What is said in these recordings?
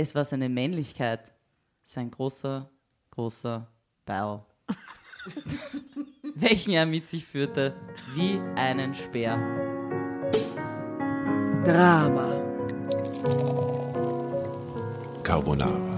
Es war seine Männlichkeit, sein großer, großer Ball, welchen er mit sich führte wie einen Speer. Drama. Carbonara.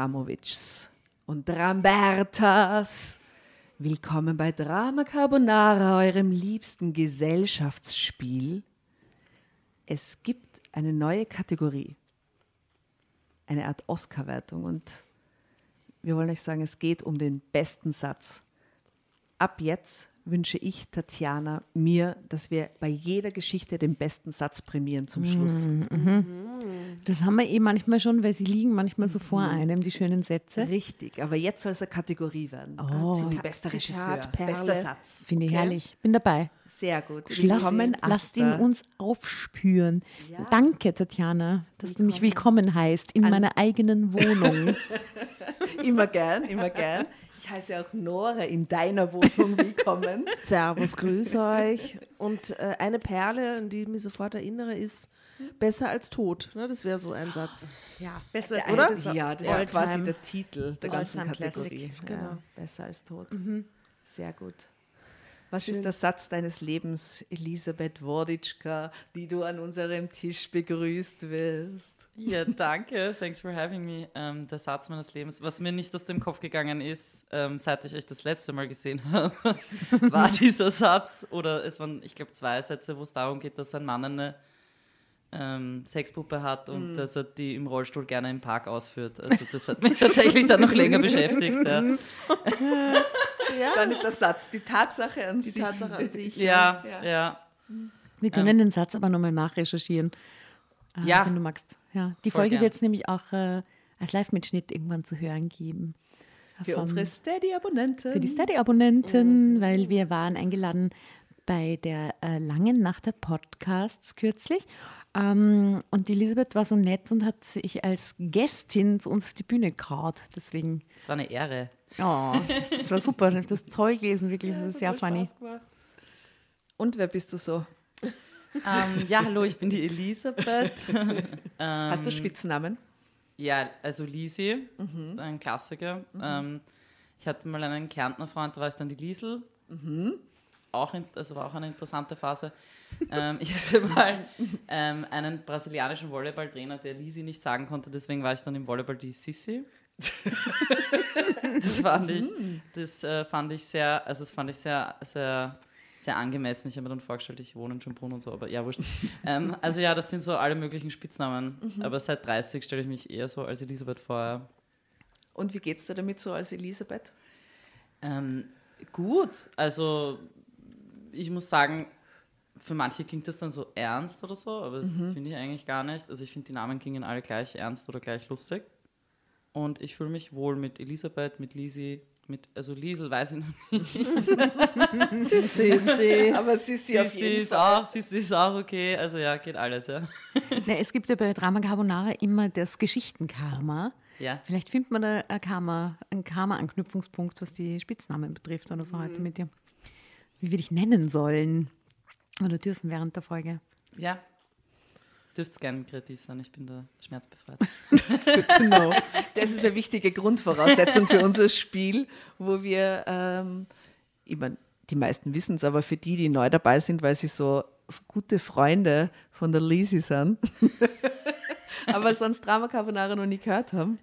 Liebe Dramovics und Drambertas, willkommen bei Drama Carbonara, eurem liebsten Gesellschaftsspiel. Es gibt eine neue Kategorie, eine Art Oscar-Wertung und wir wollen euch sagen, es geht um den besten Satz. Ab jetzt wünsche ich, Tatjana, mir, dass wir bei jeder Geschichte den besten Satz prämieren zum Schluss. Das haben wir eh manchmal schon, weil sie liegen manchmal so vor einem, die schönen Sätze. Richtig, aber jetzt soll es eine Kategorie werden. Oh. so wie bester Regisseur, Zitatperle. bester Satz. Finde ich Okay? herrlich. Bin dabei. Sehr gut. Lass, Willkommen, lasst ihn uns aufspüren. Ja. Danke, Tatjana, dass du mich willkommen heißt in An- meiner eigenen Wohnung. Immer gern, immer gern. Ich heiße auch Nora in deiner Wohnung willkommen. Servus, grüß euch. Und äh, eine Perle, an die ich mich sofort erinnere, ist besser als tot. Ne? Das wäre so ein Satz. ja, besser Der oder? alte Ja, das ist quasi der Titel der ganzen Classic, Kategorie. genau. Ja, besser als tot. Sehr gut. Was ist der Satz deines Lebens, Elisabeth Worditschka, die du an unserem Tisch begrüßt wirst? Ja, danke. Thanks for having me. Ähm, der Satz meines Lebens, was mir nicht aus dem Kopf gegangen ist, ähm, seit ich euch das letzte Mal gesehen habe, war dieser Satz, oder es waren, ich glaube, zwei Sätze, wo es darum geht, dass ein Mann eine ähm, Sexpuppe hat und dass er die im Rollstuhl gerne im Park ausführt. Also das hat mich tatsächlich dann noch länger beschäftigt. Ja, Gar nicht der Satz, die Tatsache an Die sich. Tatsache an sich. ja. Ja. ja. Wir können den Satz aber nochmal nachrecherchieren. äh, Ja. Wenn du magst. Ja. Die Voll Folge wird es nämlich auch äh, als Live-Mitschnitt irgendwann zu hören geben. Für Von- unsere Steady-Abonnenten. für die Steady-Abonnenten, weil wir waren eingeladen bei der äh, langen Nacht der Podcasts kürzlich. Ähm, und die Elisabeth war so nett und hat sich als Gästin zu uns auf die Bühne gekraut. Deswegen, Das war eine Ehre. Oh, das war super. Ich habe das Zoll gelesen, wirklich. Das ist sehr funny. Und wer bist du so? Ähm, ja, hallo, ich bin die Elisabeth. Hast du Spitznamen? Ja, also Lisi, ein Klassiker. Ähm, Ich hatte mal einen Kärntner Freund, da war ich dann die Liesel. Auch, in, also war auch eine interessante Phase. ähm, ich hatte mal ähm, einen brasilianischen Volleyballtrainer, der Lisi nicht sagen konnte, deswegen war ich dann im Volleyball die Sissi. Das fand ich, das äh, fand ich sehr, also das fand ich sehr, sehr, sehr angemessen. Ich habe mir dann vorgestellt, ich wohne in Schönbrunn und so, aber ja, wurscht. ähm, also ja, das sind so alle möglichen Spitznamen. Aber seit 30 stelle ich mich eher so als Elisabeth vor. Und wie geht's dir damit so als Elisabeth? Ähm, gut, also ich muss sagen, für manche klingt das dann so ernst oder so, aber das finde ich eigentlich gar nicht. Also ich finde, die Namen klingen alle gleich ernst oder gleich lustig. Und ich fühle mich wohl mit Elisabeth, mit Lisi, mit, also Liesel weiß ich noch nicht. Das Sissi. Aber Sissi auf Sissi jeden ist Fall. auch, Sissi ist auch okay. Also ja, geht alles, ja. Na, es gibt ja bei Drama Carbonara immer das Geschichtenkarma. Ja. Vielleicht findet man da ein Karma, einen Karma-Anknüpfungspunkt, was die Spitznamen betrifft oder so heute mit dir. Wie wir dich nennen sollen oder dürfen während der Folge. Ja. Dürft gerne kreativ sein, ich bin da schmerzbefreit. Genau. Das ist eine wichtige Grundvoraussetzung für unser Spiel, wo wir, ähm, ich mein, die meisten wissen es, aber für die, die neu dabei sind, weil sie so gute Freunde von der Lisi sind, aber sonst Drama Carbonara noch nie gehört haben,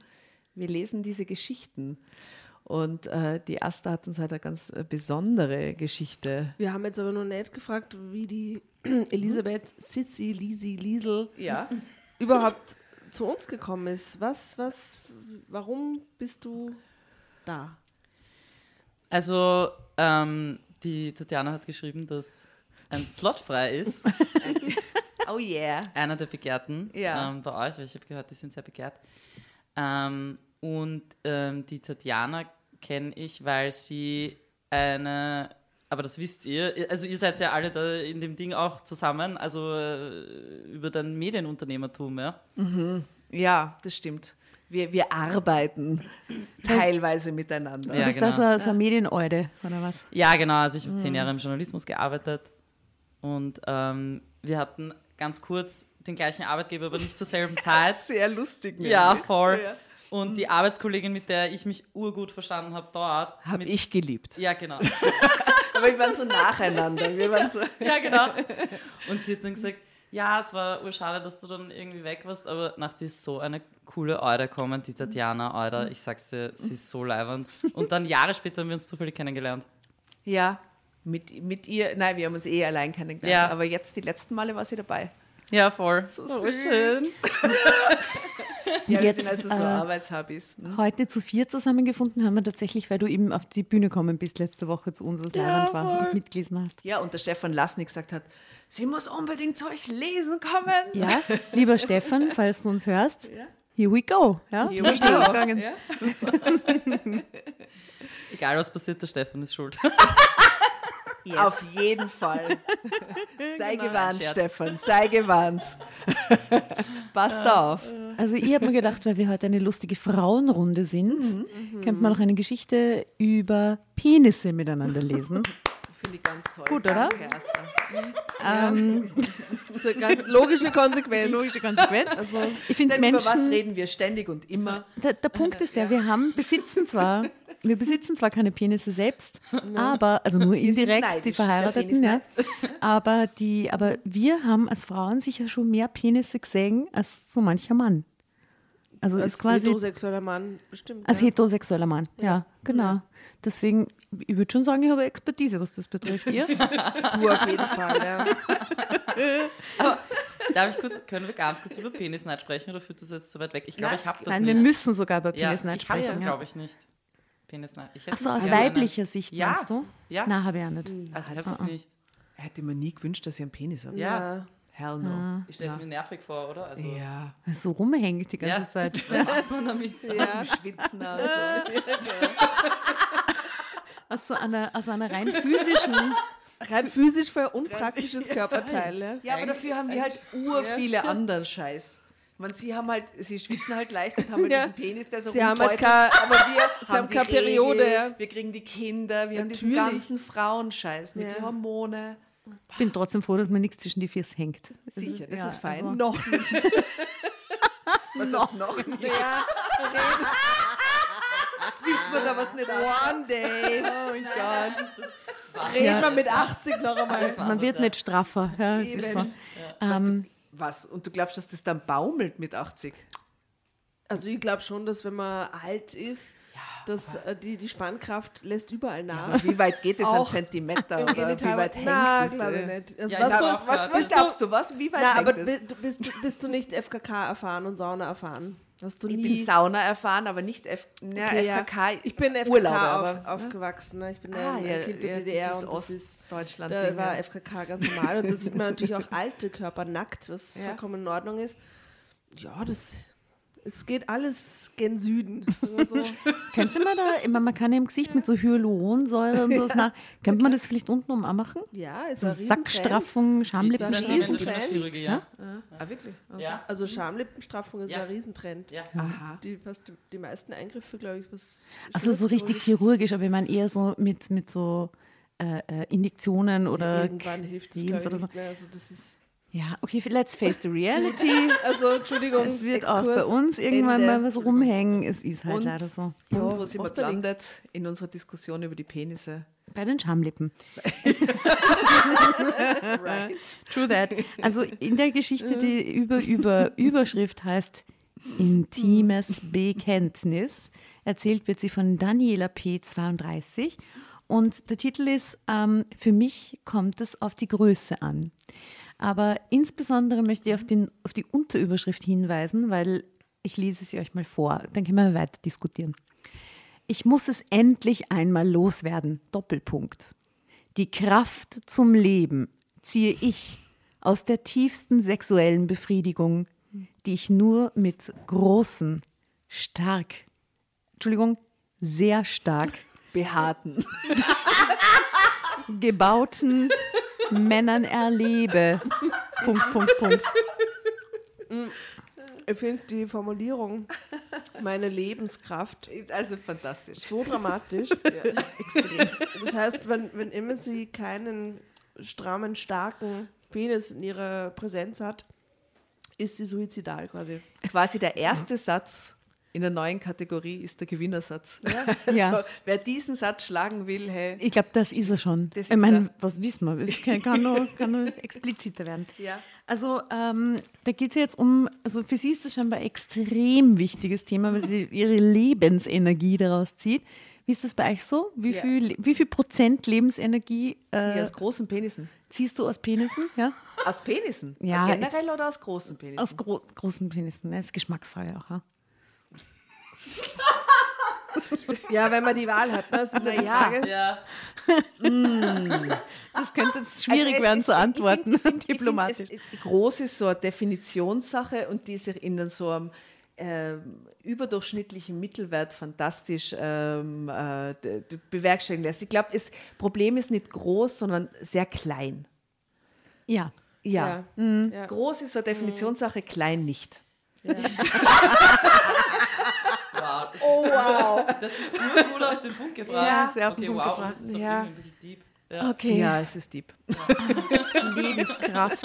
wir lesen diese Geschichten. Und äh, die Asta hat uns halt eine ganz äh, besondere Geschichte. Wir haben jetzt aber noch nicht gefragt, wie die Elisabeth Sissi, Lisi, Liesel Ja. überhaupt zu uns gekommen ist. Was, was, warum bist du da? Also, ähm, die Tatjana hat geschrieben, dass ein Slot frei ist. Oh yeah. einer der Begehrten Ja. ähm, bei euch, weil ich habe gehört, die sind sehr begehrt. Ähm, und ähm, die Tatjana kenne ich, weil sie eine, aber das wisst ihr, also ihr seid ja alle da in dem Ding auch zusammen, also äh, über dein Medienunternehmertum, ja. Ja, das stimmt. Wir, wir arbeiten teilweise miteinander. Du Ja, bist genau. da so, so eine Medieneude, oder was? Ja, genau. Also ich habe zehn Jahre im Journalismus gearbeitet und ähm, wir hatten ganz kurz den gleichen Arbeitgeber, aber nicht zur selben Zeit. Sehr lustig. Ja, nämlich. voll. Ja. Und die Arbeitskollegin, mit der ich mich urgut verstanden habe dort. Hab mit, ich geliebt. Ja, genau. Aber wir waren so nacheinander. Wir waren so. ja, genau. Und sie hat dann gesagt, ja, es war urschade, dass du dann irgendwie weg warst, aber nach dir ist so eine coole Eude kommen, die Tatjana Eude. Ich sag's dir, sie ist so leibend. Und dann Jahre später haben wir uns zufällig kennengelernt. Ja, mit, mit ihr. Nein, wir haben uns eh allein kennengelernt. Ja. Aber jetzt die letzten Male war sie dabei. Ja, voll. So, süß. schön. Ja, wir jetzt, sind also so äh, Arbeitshobbys. Hm? Heute zu vier zusammengefunden haben wir tatsächlich, weil du eben auf die Bühne gekommen bist letzte Woche zu uns, was leibend war und mitgelesen hast. Ja, und der Stefan Lasnik gesagt hat, sie muss unbedingt zu euch lesen kommen. Ja, lieber Stefan, falls du uns hörst, here we go. Ja, Here we schnell go. gegangen. Ja. Egal was passiert, der Stefan ist schuld. Auf jeden Fall. sei Genau, gewarnt. Stefan, sei gewarnt. Passt auf. Also ich habe mir gedacht, weil wir heute eine lustige Frauenrunde sind, könnte man noch eine Geschichte über Penisse miteinander lesen. Finde ich ganz toll. Gut, oder? Danke, Asta. ähm, Das ist eine logische Konsequenz. logische Konsequenz. Also, Ich finde Denn über was Menschen, reden wir ständig und immer? der, der Punkt ist der, wir haben, besitzen zwar, wir besitzen zwar keine Penisse selbst, aber, also nur indirekt, neidisch, die Verheirateten, ja. Aber, die, aber wir haben als Frauen sicher schon mehr Penisse gesehen als so mancher Mann. Also ist als quasi heterosexueller Mann bestimmt. als ja. heterosexueller Mann, ja, genau. Deswegen, ich würde schon sagen, ich habe Expertise, was das betrifft. Ihr? Du auf jeden Fall, ja. Darf ich kurz, können wir ganz kurz über Penisneid sprechen oder führt das jetzt zu weit weg? Ich glaube, ich habe das Nein, nicht. wir müssen sogar bei ja, Penisneid ich habe sprechen. das, ja. glaube ich, nicht. Penisneid. Ich hätte Ach so, das aus weiblicher Sicht Ja. meinst du? Ja. Nein, habe ich auch nicht. Also ich habe das nicht. Er hätte mir nie gewünscht, dass ich einen Penis habe. Ja. Hell no. Ich stelle es mir nervig vor, oder? Also, Ja. So rumhängt die ganze Ja. Zeit. Was macht man damit? ja. Schwitzen also. Aus so einer, aus einer rein physischen. Rein physisch voll unpraktisches Körperteil. Ja. Ja, aber dafür haben wir halt ur viele anderen Scheiß. Man, sie haben halt, sie schwitzen halt leicht und haben halt Ja. diesen Penis, der so Sie haben halt keine- aber wir sie haben die keine Periode, Regel, ja. Wir kriegen die Kinder, wir haben diesen Natürlich. ganzen Frauenscheiß mit Ja. den Hormone. Ich bin trotzdem froh, dass mir nichts zwischen die Füße hängt. Sicher, das ja, ist fein. also- Noch nicht. Was noch? noch nicht? Ja, wissen wir da was nicht One day. Oh mein Gott. Reden Ja. wir mit 80 noch einmal. Man wird nicht straffer. Ja, es ist so. Ähm, Was? Und du glaubst, dass das dann baumelt mit 80? Also ich glaube schon, dass wenn man alt ist, dass äh, die, die Spannkraft lässt überall nach. Aber wie weit geht es an Zentimeter? Im Oder wie weit hängt Na, es? glaube ich nicht. Also, Ja, was ich du, was. Was glaubst du, was? Wie weit Na, aber hängt es? bi- du bist, du- bist du nicht FKK erfahren und Sauna erfahren? Hast du Ich nie? bin Sauna erfahren, aber nicht F ja, Okay, ja. FKK. Ich bin FKK Urlauber, auf, aber- aufgewachsen. Ne? Ich bin Ah, ein, ja, Kind der ja, DDR dieses und das ist, Ostdeutschland. da Ding, war ja. FKK ganz normal und da sieht man natürlich auch alte Körper nackt, was Ja. vollkommen in Ordnung ist. Ja, das es geht alles gen Süden. so. könnte man da, immer, man kann ja im Gesicht mit so Hyaluronsäure und sowas nach, könnte man das vielleicht unten machen? ja, ist So ein Riesentrend. Sackstraffung, Ist Schamlippen ein Das ist Riesen- eine Chirurgie, ja. Ah, wirklich? Okay. Ja. Also Schamlippenstraffung ist Ja. ein Riesentrend. Ja. Aha. Die, fast die, die meisten Eingriffe, glaube ich, was. Also so richtig chirurgisch- aber ich meine eher so mit, mit so äh, äh, Injektionen oder Irgendwann hilft Cremes ich, oder so. nicht mehr. Also, das ist, Ja, okay, let's face the reality. also Entschuldigung, es wird auch Exkurs, bei uns irgendwann Ende. mal was rumhängen. Es ist halt Und- leider so. Und wo sind wir ja gelandet in unserer Diskussion über die Penisse? Bei den Schamlippen. Right. True that. Also in der Geschichte, die über, über Überschrift heißt Intimes Bekenntnis, erzählt wird sie von Daniela P. 32 und der Titel ist ähm, Für mich kommt es auf die Größe an. Aber insbesondere möchte ich auf, den, auf die Unterüberschrift hinweisen, weil ich lese sie euch mal vor, dann können wir weiter diskutieren. Ich muss es endlich einmal loswerden. Doppelpunkt. Die Kraft zum Leben ziehe ich aus der tiefsten sexuellen Befriedigung, die ich nur mit großen, stark, Entschuldigung, sehr stark Behaarten. gebauten Männern erlebe. Punkt, Punkt, Punkt. Ich finde die Formulierung, meine Lebenskraft, Also fantastisch. so dramatisch. Das heißt, wenn, wenn immer sie keinen strammen, starken Penis in ihrer Präsenz hat, ist sie suizidal quasi. Quasi der erste Satz in der neuen Kategorie ist der Gewinnersatz. Ja. Also, wer diesen Satz schlagen will, hey. Ich glaube, das ist er schon. Das ich meine, was wissen wir? Es kann, kann, nur, kann nur expliziter werden. Ja. Also ähm, da geht es ja jetzt um, also für sie ist das scheinbar ein extrem wichtiges Thema, weil sie ihre Lebensenergie daraus zieht. Wie ist das bei euch so? Wie, Ja. viel, wie viel Prozent Lebensenergie äh, aus großen Penissen. ziehst du aus Penissen? Ja? Aus Penissen? Ja, Generell oder aus großen Penissen? Aus gro großen Penissen. Das ist Geschmacksfrage auch. Ja? Ja, wenn man die Wahl hat, ne? das ist ja die Frage. Ja. Das könnte jetzt schwierig Also es werden ist- zu ich antworten, find- ich find- diplomatisch. Ich find, es, groß ist so eine Definitionssache und die sich in so einem ähm, überdurchschnittlichen Mittelwert fantastisch ähm, äh, bewerkstelligen lässt. Ich glaube, das Problem ist nicht groß, sondern sehr klein. ja. Ja. Ja. Ja. Groß ist so eine Definitionssache, klein nicht. Wow. Das Oh, wow. Ist, das ist gut, gut auf den Punkt gebracht. Ja, sehr auf den okay, Punkt wow, gebracht. Das ist auch Ja. ein bisschen deep. Ja. Okay. Ja, es ist deep. Lebenskraft.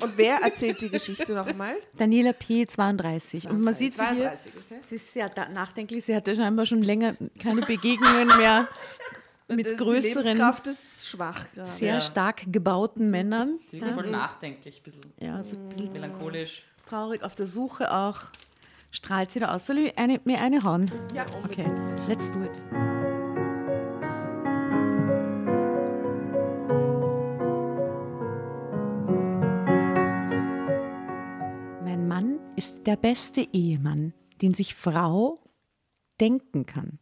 Und wer erzählt die Geschichte noch einmal? Daniela P. 32. Und man sieht sie hier. 32, okay? Sie ist sehr da- nachdenklich. Sie hatte scheinbar schon länger keine Begegnungen mehr mit Die größeren, Lebenskraft ist schwach gerade. sehr Ja. stark gebauten Männern. Sie wirkt voll nachdenklich, ein bisschen Ja, so ein bisschen melancholisch. traurig auf der Suche auch. Strahlt sie da aus? Soll ich eine, mir eine hauen? Ja, Okay, let's do it. Mein Mann ist der beste Ehemann, den sich Frau denken kann.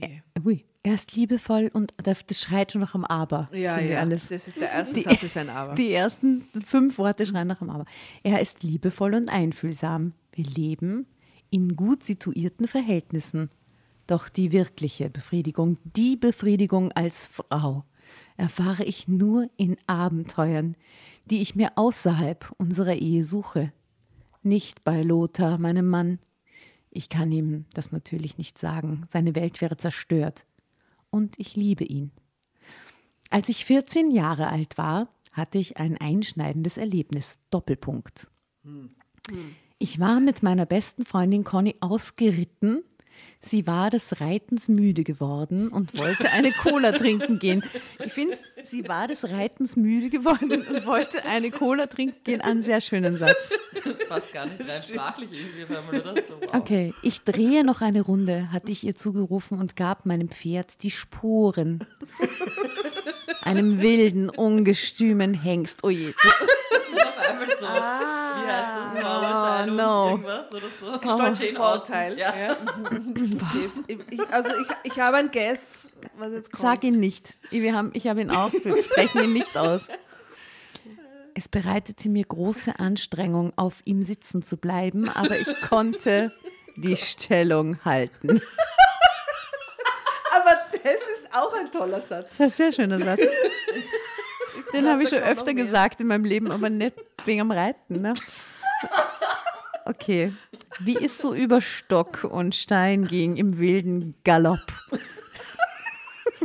Er, ui, er ist liebevoll und das schreit schon nach dem Aber. Ja, ja. Alles. Das ist der erste Die- Satz, ist ein Aber. Die ersten fünf Worte schreien nach dem Aber. Er ist liebevoll und einfühlsam. Wir leben in gut situierten Verhältnissen. Doch die wirkliche Befriedigung, die Befriedigung als Frau, erfahre ich nur in Abenteuern, die ich mir außerhalb unserer Ehe suche. Nicht bei Lothar, meinem Mann. Ich kann ihm das natürlich nicht sagen. Seine Welt wäre zerstört. Und ich liebe ihn. Als ich 14 Jahre alt war, hatte ich ein einschneidendes Erlebnis. Doppelpunkt. Ich war mit meiner besten Freundin Conny ausgeritten Sie war des Reitens müde geworden und wollte eine Cola trinken gehen. Ich finde, sie war des Reitens müde geworden und wollte eine Cola trinken gehen. Einen sehr schönen Satz. Das passt gar nicht rein sprachlich irgendwie, wenn man oder so. Wow. Okay, ich drehe noch eine Runde, hatte ich ihr zugerufen und gab meinem Pferd die Sporen. Einem wilden, ungestümen Hengst. Oh je, Das ist auf einmal so, heißt Vorurteil no. irgendwas oder so. Stolz Vorurteil. Austen. Ja. Ich, ich, also ich, ich habe ein Guess, was jetzt kommt. Sag ihn nicht. Wir haben, ich habe ihn auch, wir sprechen ihn nicht aus. Es bereitete mir große Anstrengung, auf ihm sitzen zu bleiben, aber ich konnte die Stellung halten. Aber das ist auch ein toller Satz. Das ist ein sehr schöner Satz. Den habe ich schon öfter gesagt in meinem Leben, aber nicht wegen am Reiten. Ne? Okay. Wie es so über Stock und Stein ging im wilden Galopp,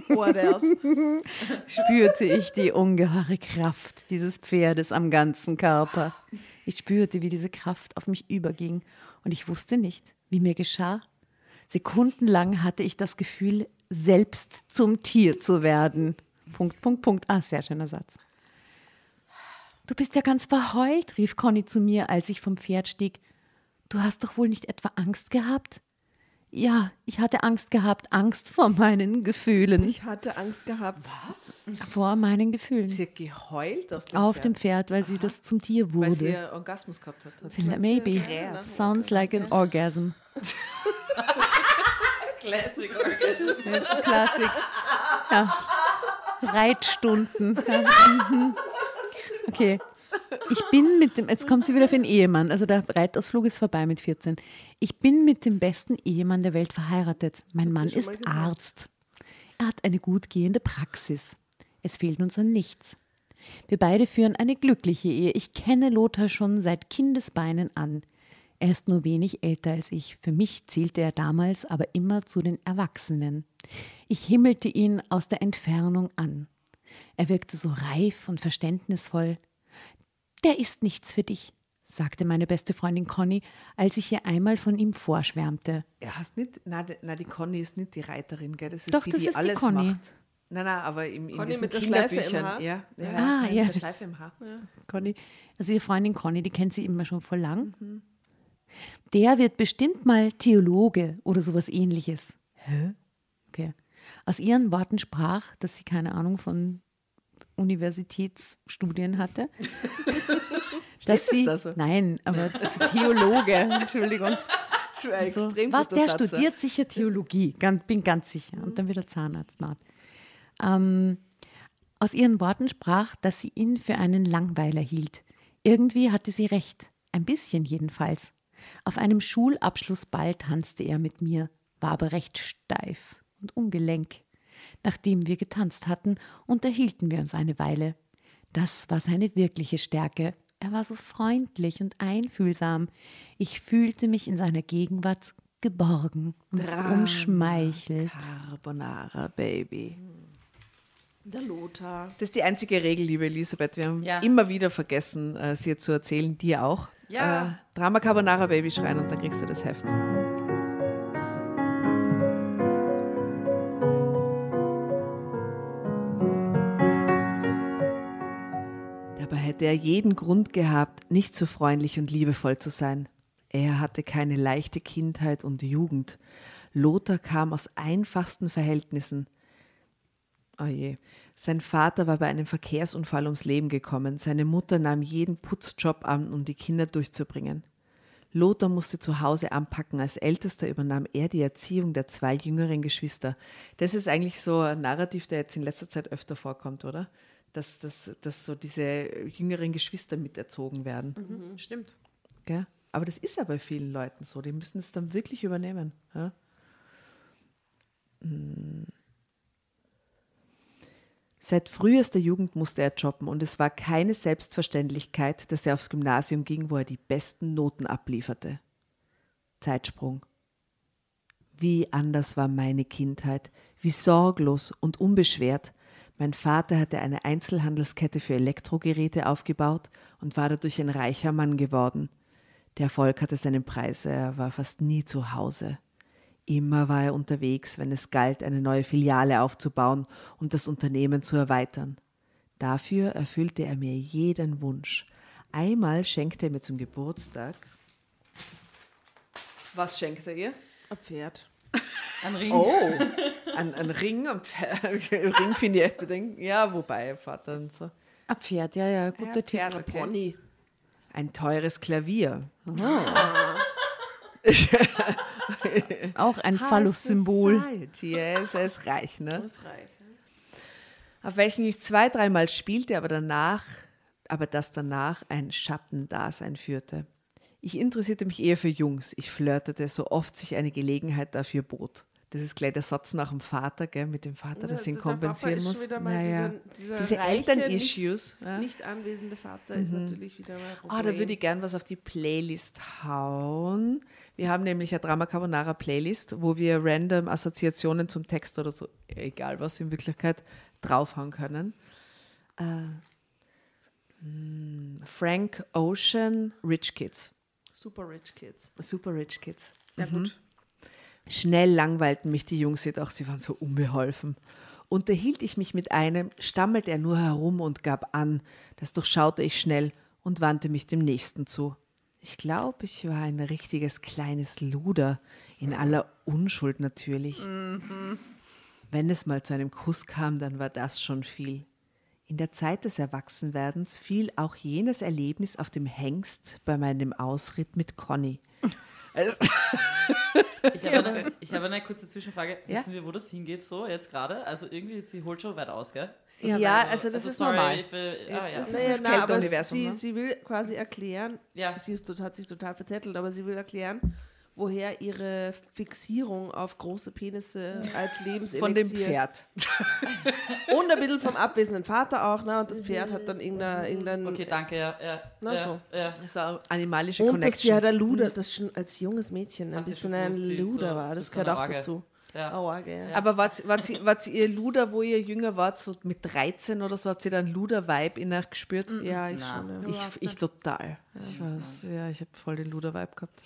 What else? spürte ich die ungeheure Kraft dieses Pferdes am ganzen Körper. Ich spürte, wie diese Kraft auf mich überging und ich wusste nicht, wie mir geschah. Sekundenlang hatte ich das Gefühl, selbst zum Tier zu werden. Punkt, Punkt, Punkt. Ah, sehr schöner Satz. Du bist ja ganz verheult, rief Conny zu mir, als ich vom Pferd stieg. Du hast doch wohl nicht etwa Angst gehabt? Ja, ich hatte Angst gehabt, Angst vor meinen Gefühlen. Ich hatte Angst gehabt. Vor meinen Gefühlen. Sie hat geheult auf dem Auf Pferd, dem Pferd, weil sie das zum Tier weil sie wurde. ihr Orgasmus gehabt hat. hat Maybe. Sounds like an orgasm. Classic Orgasm. Klassik. Ja. Reitstunden. Okay. Ich bin mit dem, jetzt kommt sie wieder für den Ehemann, also der Reitausflug ist vorbei mit 14. Ich bin mit dem besten Ehemann der Welt verheiratet. Mein Mann ist. Arzt. Er hat eine gut gehende Praxis. Es fehlt uns an nichts. Wir beide führen eine glückliche Ehe. Ich kenne Lothar schon seit Kindesbeinen an. Er ist nur wenig älter als ich. Für mich zählte er damals aber immer zu den Erwachsenen. Ich himmelte ihn aus der Entfernung an. Er wirkte so reif und verständnisvoll. Der ist nichts für dich, sagte meine beste Freundin Conny, als ich ihr einmal von ihm vorschwärmte. Er heißt nicht, nein, die- nein, die Conny ist nicht die Reiterin, gell? Das ist Doch, die, das die ist die alles Conny. macht. Nein, nein, aber im, in Conny diesen mit der Schleife im. Haar? Ja, ja, Ah, ja. Mit der Schleife im Haar. Conny. Also ihre Freundin Conny, die kennt sie immer schon voll lang. Der wird bestimmt mal Theologe oder sowas ähnliches. Hä? Okay. Aus ihren Worten sprach, dass sie keine Ahnung von Universitätsstudien hatte. dass das sie, da so? Nein, aber Theologe, Entschuldigung. Das ein So, extrem was, der Satz, studiert sicher Theologie, ganz, bin ganz sicher. Und dann wieder Zahnarzt nach. Ähm, aus ihren Worten sprach, dass sie ihn für einen Langweiler hielt. Irgendwie hatte sie recht, ein bisschen jedenfalls. Auf einem Schulabschlussball tanzte er mit mir, war aber recht steif und ungelenk. Nachdem wir getanzt hatten, unterhielten wir uns eine Weile. Das war seine wirkliche Stärke. Er war so freundlich und einfühlsam. Ich fühlte mich in seiner Gegenwart geborgen und Drama umschmeichelt. Carbonara, Baby. Der Lothar. Das ist die einzige Regel, liebe Elisabeth. Wir haben Ja. immer wieder vergessen, äh, sie zu erzählen, dir auch. Ja. Äh, Drama Carbonara Baby schreien und dann kriegst du das Heft. Hätte er jeden Grund gehabt, nicht so freundlich und liebevoll zu sein. Er hatte keine leichte Kindheit und Jugend. Lothar kam aus einfachsten Verhältnissen. Oh je. Sein Vater war bei einem Verkehrsunfall ums Leben gekommen. Seine Mutter nahm jeden Putzjob an, um die Kinder durchzubringen. Lothar musste zu Hause anpacken. Als Ältester übernahm er die Erziehung der zwei jüngeren Geschwister. Das ist eigentlich so ein Narrativ, der jetzt in letzter Zeit öfter vorkommt, oder? Dass, dass, dass so diese jüngeren Geschwister miterzogen werden. Mhm, stimmt. Gell? Aber das ist ja bei vielen Leuten so. Die müssen es dann wirklich übernehmen. Ja? Hm. Seit frühester Jugend musste er jobben und es war keine Selbstverständlichkeit, dass er aufs Gymnasium ging, wo er die besten Noten ablieferte. Zeitsprung. Wie anders war meine Kindheit, wie sorglos und unbeschwert. Mein Vater hatte eine Einzelhandelskette für Elektrogeräte aufgebaut und war dadurch ein reicher Mann geworden. Der Erfolg hatte seinen Preis, er war fast nie zu Hause. Immer war er unterwegs, wenn es galt, eine neue Filiale aufzubauen und das Unternehmen zu erweitern. Dafür erfüllte er mir jeden Wunsch. Einmal schenkte er mir zum Geburtstag. Was schenkte er ihr? Ein Pferd. Ein Ring. Oh, ein, ein Ring. Ein Pferd. Ring finde ich echt bedenken. Ja, wobei, Vater und so. Ein Pferd, ja, ja, guter Ja, Tipp. Pferd, okay. Pony. Ein teures Klavier. Auch ein Phallus-Symbol. Society, Er ist, er ist reich, ne? Das reicht. Auf welchen ich zwei, dreimal spielte, aber danach, aber das danach ein Schattendasein führte. Ich interessierte mich eher für Jungs. Ich flirtete, so oft sich eine Gelegenheit dafür bot. Das ist gleich der Satz nach dem Vater, gell, mit dem Vater, das ihn Also Papa kompensieren muss. Naja. dieser- dieser Diese Eltern-Issues. ja. Nicht anwesende Vater ist natürlich wieder mal Problem. Ah, da würde ich gern was auf die Playlist hauen. Wir haben nämlich eine Drama Carbonara Playlist, wo wir random Assoziationen zum Text oder so, egal was in Wirklichkeit, draufhauen können. Hm, Frank Ocean, Rich Kids. Super Rich Kids. Super Rich Kids. Ja, gut. Schnell langweilten mich die Jungs jedoch, sie waren so unbeholfen. Unterhielt ich mich mit einem, stammelte er nur herum und gab an. Das durchschaute ich schnell und wandte mich dem nächsten zu. Ich glaube, ich war ein richtiges kleines Luder, in aller Unschuld natürlich. Wenn es mal zu einem Kuss kam, dann war das schon viel. In der Zeit des Erwachsenwerdens fiel auch jenes Erlebnis auf dem Hengst bei meinem Ausritt mit Conny. Ich habe eine, ich habe eine kurze Zwischenfrage. Ja? Wissen wir, wo das hingeht so jetzt gerade? Also irgendwie, sie holt schon weit aus, gell? Ja, also das ist sorry, normal. ah, ja. Das ist das na, aber Kälteuniversum, sie, ne? sie will quasi erklären, Ja. sie ist, tot- hat sich total verzettelt, aber sie will erklären, woher ihre Fixierung auf große Penisse als Lebenselixier Von dem Pferd. und ein bisschen vom abwesenden Vater auch, ne? Und das Pferd hat dann irgendein, irgendein Okay, danke, ja. ja, Na ja, so. ja. Das war animalische und dass sie Connection. ja der Luder, das schon als junges Mädchen ein Hat sie bisschen ein Luder war, das gehört auch dazu. Ja. Oh, Orge, ja. Aber wart, wart, sie, ihr Luder, wo ihr jünger wart, so mit 13 oder so, habt ihr dann Luder-Vibe in euch gespürt? ja, ich Na. schon. Ja. Ich, ich total. Ich weiß, ja, ich habe voll den Luder-Vibe gehabt.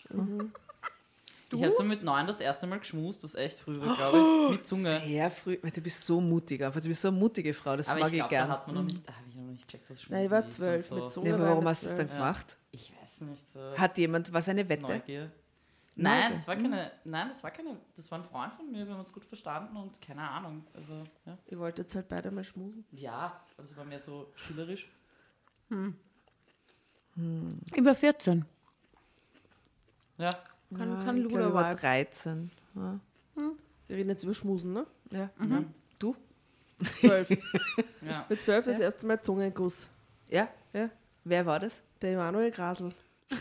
Ich habe so mit neun das erste Mal geschmust, was echt früh war, glaube ich. Mit Zunge. Sehr früh. weil Du bist so mutig, aber du bist so eine mutige Frau, das Aber mag ich ich, glaube, da gern. hat man noch nicht, da habe ich noch nicht checkt, was Schmusen Nein, ich war zwölf so. mit Zunge. Ja, aber war warum hast du das dann zwölf. gemacht? Ich weiß nicht. So Hat jemand, was eine Wette? Neugier. Nein, das war keine, nein, das war keine, das war ein Freund von mir, wir haben uns gut verstanden und keine Ahnung. Also, ja. Ihr wolltet jetzt halt beide mal schmusen. Ja, aber es war mehr so spielerisch. Über 14. Ja. Kann, Ja, kann ich glaub, ich war Luder 13. Ja. Wir reden jetzt über Schmusen, ne? Ja. Mhm. Du? Zwölf. ja. Mit zwölf das erste Mal Zungenguss. Ja? Ja. Wer war das? Der Emanuel Grasel.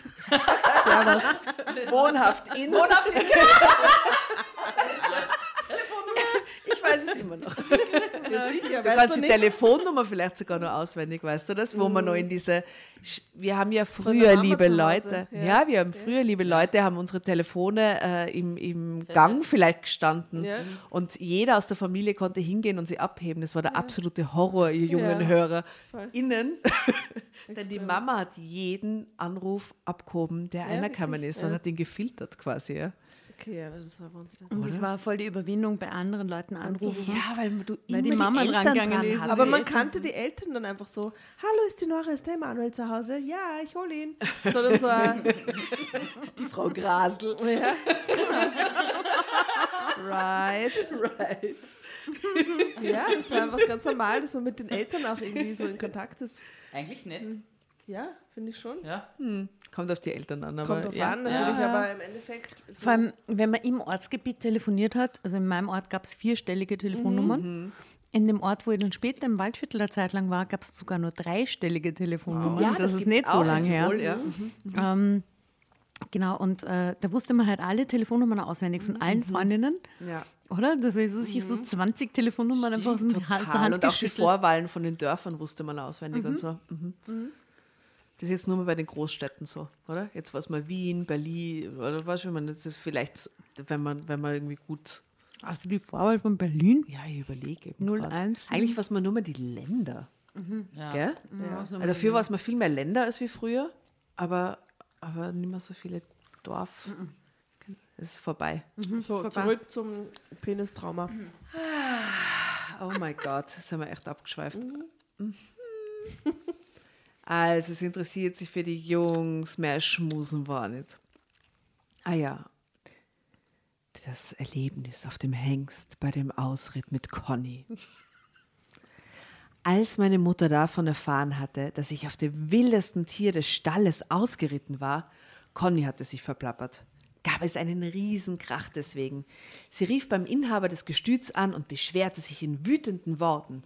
Wohnhaft in. Wohnhaft in. ich weiß es immer noch. Ja, sicher, Du kannst die Telefonnummer vielleicht sogar noch auswendig, weißt du das? Wo man noch in diese. Sch- Wir haben ja früher, liebe Leute. ja. Ja, wir haben früher, liebe Leute, haben unsere Telefone äh, im, im Gang vielleicht gestanden. Ja. Und jeder aus der Familie konnte hingehen und sie abheben. Das war der absolute Horror, ihr jungen. Hörer. Voll. Innen. Denn die Mama hat jeden Anruf abgehoben, der Ja, wirklich, ist und hat ihn gefiltert quasi. Ja, Okay, ja, das war bei uns nicht. Und das war voll die Überwindung, bei anderen Leuten anzurufen. ja weil du Weil die Mama Eltern drangegangen dran ist. hattest. Aber man kannte die Eltern dann einfach so, hallo, ist die Nora, ist der Emanuel zu Hause? Ja, ich hole ihn. Sondern so die Frau Grasel. ja, right. Right. Ja, das war einfach ganz normal, dass man mit den Eltern auch irgendwie so in Kontakt ist. Eigentlich nett. Ja, finde ich schon. Ja. Kommt auf die Eltern an. Aber Kommt drauf ja. an, natürlich, Ja. aber im Endeffekt. so- Vor allem, wenn man im Ortsgebiet telefoniert hat, also in meinem Ort gab es vierstellige Telefonnummern. In dem Ort, wo ich dann später im Waldviertel eine Zeit lang war, gab es sogar nur dreistellige Telefonnummern. Ja, das, ist gibt's nicht so lange her. Tirol, Ja. Ähm, genau, und äh, da wusste man halt alle Telefonnummern auswendig von allen Freundinnen, ja. oder? Da war so, sich so 20 Telefonnummern einfach aus dem Hand, der Total. Hand Und auch die. Vorwahlen von den Dörfern wusste man auswendig und so. Mhm. Das ist jetzt nur mal bei den Großstädten so, oder? Jetzt war es mal Wien, Berlin, oder was wenn man das ist vielleicht, wenn man, wenn man irgendwie gut. Also die Vorwahl von Berlin? Ja, ich überlege. eben 01. grad. Eigentlich war es mal nur mal die Länder. Ja. Gell? ja. Also dafür war es mal viel mehr Länder als wie früher, aber, aber nicht mehr so viele Dorf. es ist vorbei. So, zurück zum Penistrauma. Oh mein Gott, das sind wir echt abgeschweift. Mhm. Also, es interessiert sich für die Jungs, mehr Schmusen war nicht. Ah ja, das Erlebnis auf dem Hengst bei dem Ausritt mit Conny. Als meine Mutter davon erfahren hatte, dass ich auf dem wildesten Tier des Stalles ausgeritten war, Conny hatte sich verplappert, gab es einen Riesenkrach deswegen. Sie rief beim Inhaber des Gestüts an und beschwerte sich in wütenden Worten.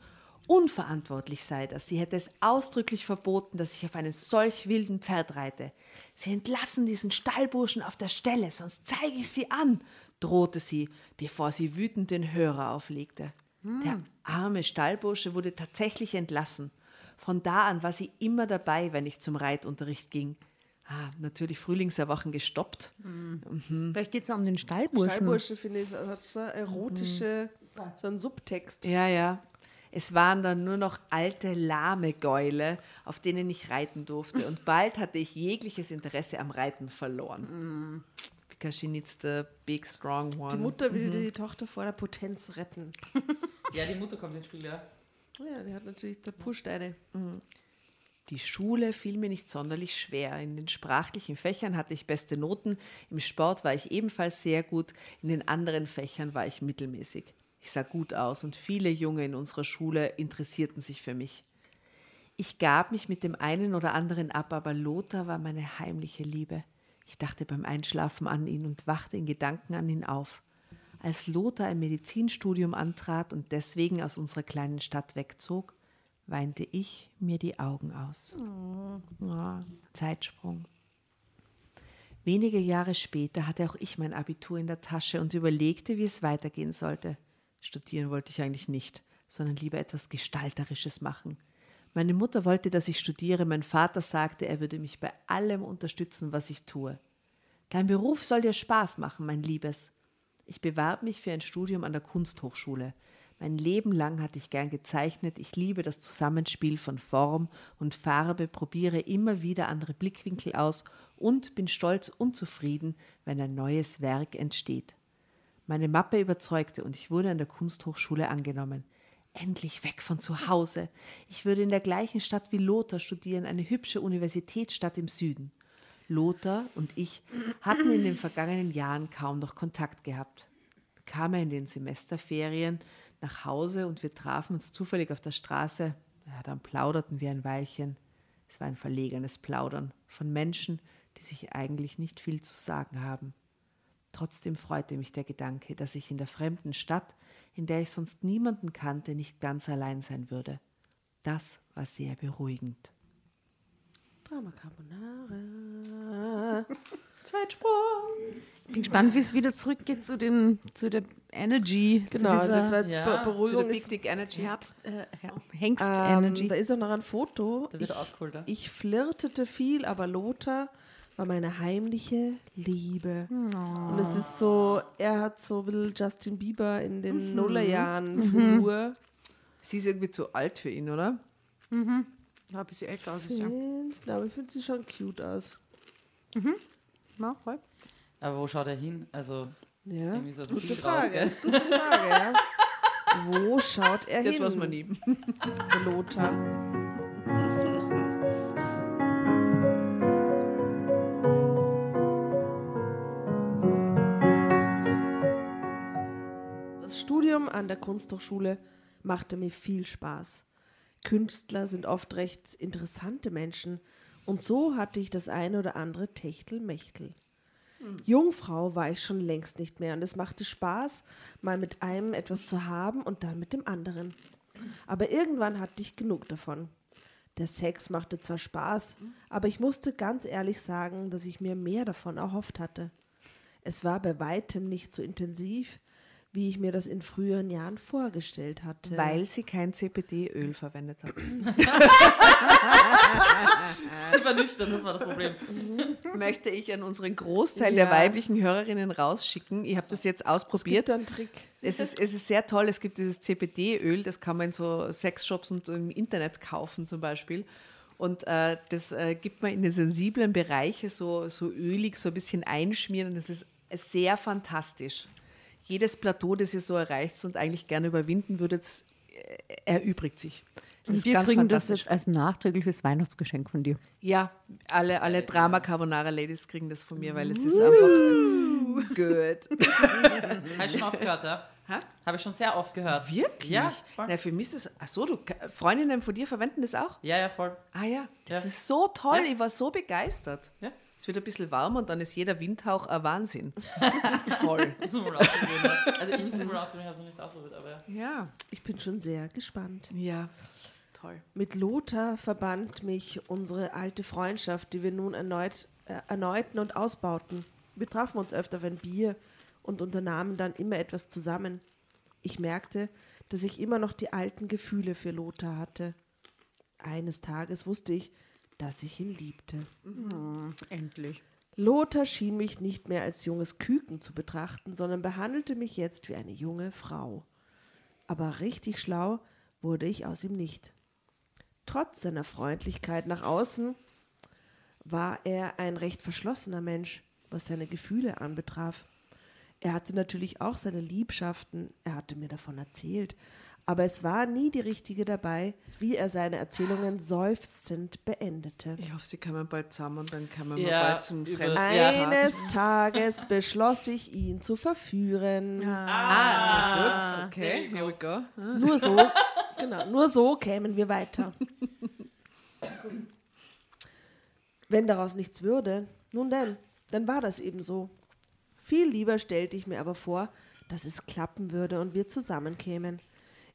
Unverantwortlich sei das. Sie hätte es ausdrücklich verboten, dass ich auf einem solch wilden Pferd reite. Sie entlassen diesen Stallburschen auf der Stelle, sonst zeige ich sie an, drohte sie, bevor sie wütend den Hörer auflegte. Der arme Stallbursche wurde tatsächlich entlassen. Von da an war sie immer dabei, wenn ich zum Reitunterricht ging. Ah, natürlich Frühlingserwachen gestoppt. Vielleicht geht es um den Stallburschen. Stallbursche, finde ich, hat so eine erotische, so einen Subtext. Ja, ja. Es waren dann nur noch alte, lahme Gäule, auf denen ich reiten durfte. Und bald hatte ich jegliches Interesse am Reiten verloren. Because she needs the big, strong one. Die Mutter will die Tochter vor der Potenz retten. Ja, die Mutter kommt ins Spiel, ja. Ja, die hat natürlich, der pusht eine. Die Schule fiel mir nicht sonderlich schwer. In den sprachlichen Fächern hatte ich beste Noten, im Sport war ich ebenfalls sehr gut, in den anderen Fächern war ich mittelmäßig. Ich sah gut aus und viele Junge in unserer Schule interessierten sich für mich. Ich gab mich mit dem einen oder anderen ab, aber Lothar war meine heimliche Liebe. Ich dachte beim Einschlafen an ihn und wachte in Gedanken an ihn auf. Als Lothar ein Medizinstudium antrat und deswegen aus unserer kleinen Stadt wegzog, weinte ich mir die Augen aus. Ja, Zeitsprung. Wenige Jahre später hatte auch ich mein Abitur in der Tasche und überlegte, wie es weitergehen sollte. Studieren wollte ich eigentlich nicht, sondern lieber etwas Gestalterisches machen. Meine Mutter wollte, dass ich studiere, mein Vater sagte, er würde mich bei allem unterstützen, was ich tue. Dein Beruf soll dir Spaß machen, mein Liebes. Ich bewarb mich für ein Studium an der Kunsthochschule. Mein Leben lang hatte ich gern gezeichnet. Ich liebe das Zusammenspiel von Form und Farbe, probiere immer wieder andere Blickwinkel aus und bin stolz und zufrieden, wenn ein neues Werk entsteht. Meine Mappe überzeugte und ich wurde an der Kunsthochschule angenommen. Endlich weg von zu Hause. Ich würde in der gleichen Stadt wie Lothar studieren, eine hübsche Universitätsstadt im Süden. Lothar und ich hatten in den vergangenen Jahren kaum noch Kontakt gehabt. Kam er in den Semesterferien nach Hause und wir trafen uns zufällig auf der Straße. Ja, dann plauderten wir ein Weilchen. Es war ein verlegenes Plaudern von Menschen, die sich eigentlich nicht viel zu sagen haben. Trotzdem freute mich der Gedanke, dass ich in der fremden Stadt, in der ich sonst niemanden kannte, nicht ganz allein sein würde. Das war sehr beruhigend. Drama Carbonara. Zeitsprung! Bin gespannt, wie es wieder zurückgeht zu, den, zu der Energy. Genau, zu dieser das war jetzt Ja, Be- Zu der Beruhigung. Big Dick Energy. Herbst, äh, Her- Hengst-Energy. ähm, da ist auch noch ein Foto. Da wird Ich, ausgeholt, ja. ich flirtete viel, aber Lothar war meine heimliche Liebe. Und es ist so, er hat so ein bisschen Justin Bieber in den Nullerjahren Frisur. Sie ist irgendwie zu alt für ihn, oder? Ja, ein bisschen älter aus. Ja. Find's? Na, aber ich finde sie schon cute aus. Ja, voll. Aber wo schaut er hin? Also, Ja, irgendwie so gute raus, Frage. gell? Gute Frage, ja. Wo schaut er Das hin? weiß man nie. der Lothar. Studium an der Kunsthochschule machte mir viel Spaß. Künstler sind oft recht interessante Menschen und so hatte ich das eine oder andere Techtelmechtel. Jungfrau war ich schon längst nicht mehr und es machte Spaß, mal mit einem etwas zu haben und dann mit dem anderen. Aber irgendwann hatte ich genug davon. Der Sex machte zwar Spaß, aber ich musste ganz ehrlich sagen, dass ich mir mehr davon erhofft hatte. Es war bei weitem nicht so intensiv, wie ich mir das in früheren Jahren vorgestellt hatte. Weil sie kein CBD-Öl verwendet hat. Sie war nüchtern, das war das Problem. Möchte ich an unseren Großteil Ja. der weiblichen Hörerinnen rausschicken. Ich habe das jetzt es gibt ausprobiert. einen Trick. Es ist, es ist sehr toll. Es gibt dieses CBD-Öl, das kann man in so Sexshops und im Internet kaufen zum Beispiel. Und äh, das äh, gibt man in den sensiblen Bereiche so, so ölig, so ein bisschen einschmieren und es ist sehr fantastisch. Jedes Plateau, das ihr so erreicht und eigentlich gerne überwinden würdet, äh, erübrigt sich. Das Und wir kriegen das jetzt als nachträgliches Weihnachtsgeschenk von dir. Ja, alle, alle Drama Carbonara Ladies kriegen das von mir, weil es ist einfach gut. Habe ich schon oft gehört, ja? Hä? Habe ich schon sehr oft gehört. Wirklich? Ja, voll. Na, für mich ist das. Achso, du, Freundinnen von dir verwenden das auch? Ja, ja, voll. Ah ja, das Ja. ist so toll. Ja. Ich war so begeistert. Ja. Es wird ein bisschen warm und dann ist jeder Windhauch ein Wahnsinn. Das ist toll. Muss man mal ausprobieren. ne? Also ich muss mal ausprobieren, ich habe es noch nicht ausprobiert, aber ja. Ja, Ich bin schon sehr gespannt. ja, das ist toll. Mit Lothar verband mich unsere alte Freundschaft, die wir nun erneut, äh, erneuten und ausbauten. Wir trafen uns öfter auf ein Bier und unternahmen dann immer etwas zusammen. Ich merkte, dass ich immer noch die alten Gefühle für Lothar hatte. Eines Tages wusste ich, dass ich ihn liebte. Endlich. Lothar schien mich nicht mehr als junges Küken zu betrachten, sondern behandelte mich jetzt wie eine junge Frau. Aber richtig schlau wurde ich aus ihm nicht. Trotz seiner Freundlichkeit nach außen war er ein recht verschlossener Mensch, was seine Gefühle anbetraf. Er hatte natürlich auch seine Liebschaften, er hatte mir davon erzählt, aber es war nie die richtige dabei, wie er seine Erzählungen seufzend beendete. Ich hoffe, sie kommen bald zusammen und dann kommen wir Ja, bald zum Fremden. Ja. Eines Tages beschloss ich, ihn zu verführen. Ah, gut, okay, here we go. Ah. Nur so, genau, nur so kämen wir weiter. Wenn daraus nichts würde, nun denn, dann war das eben so. Viel lieber stellte ich mir aber vor, dass es klappen würde und wir zusammenkämen.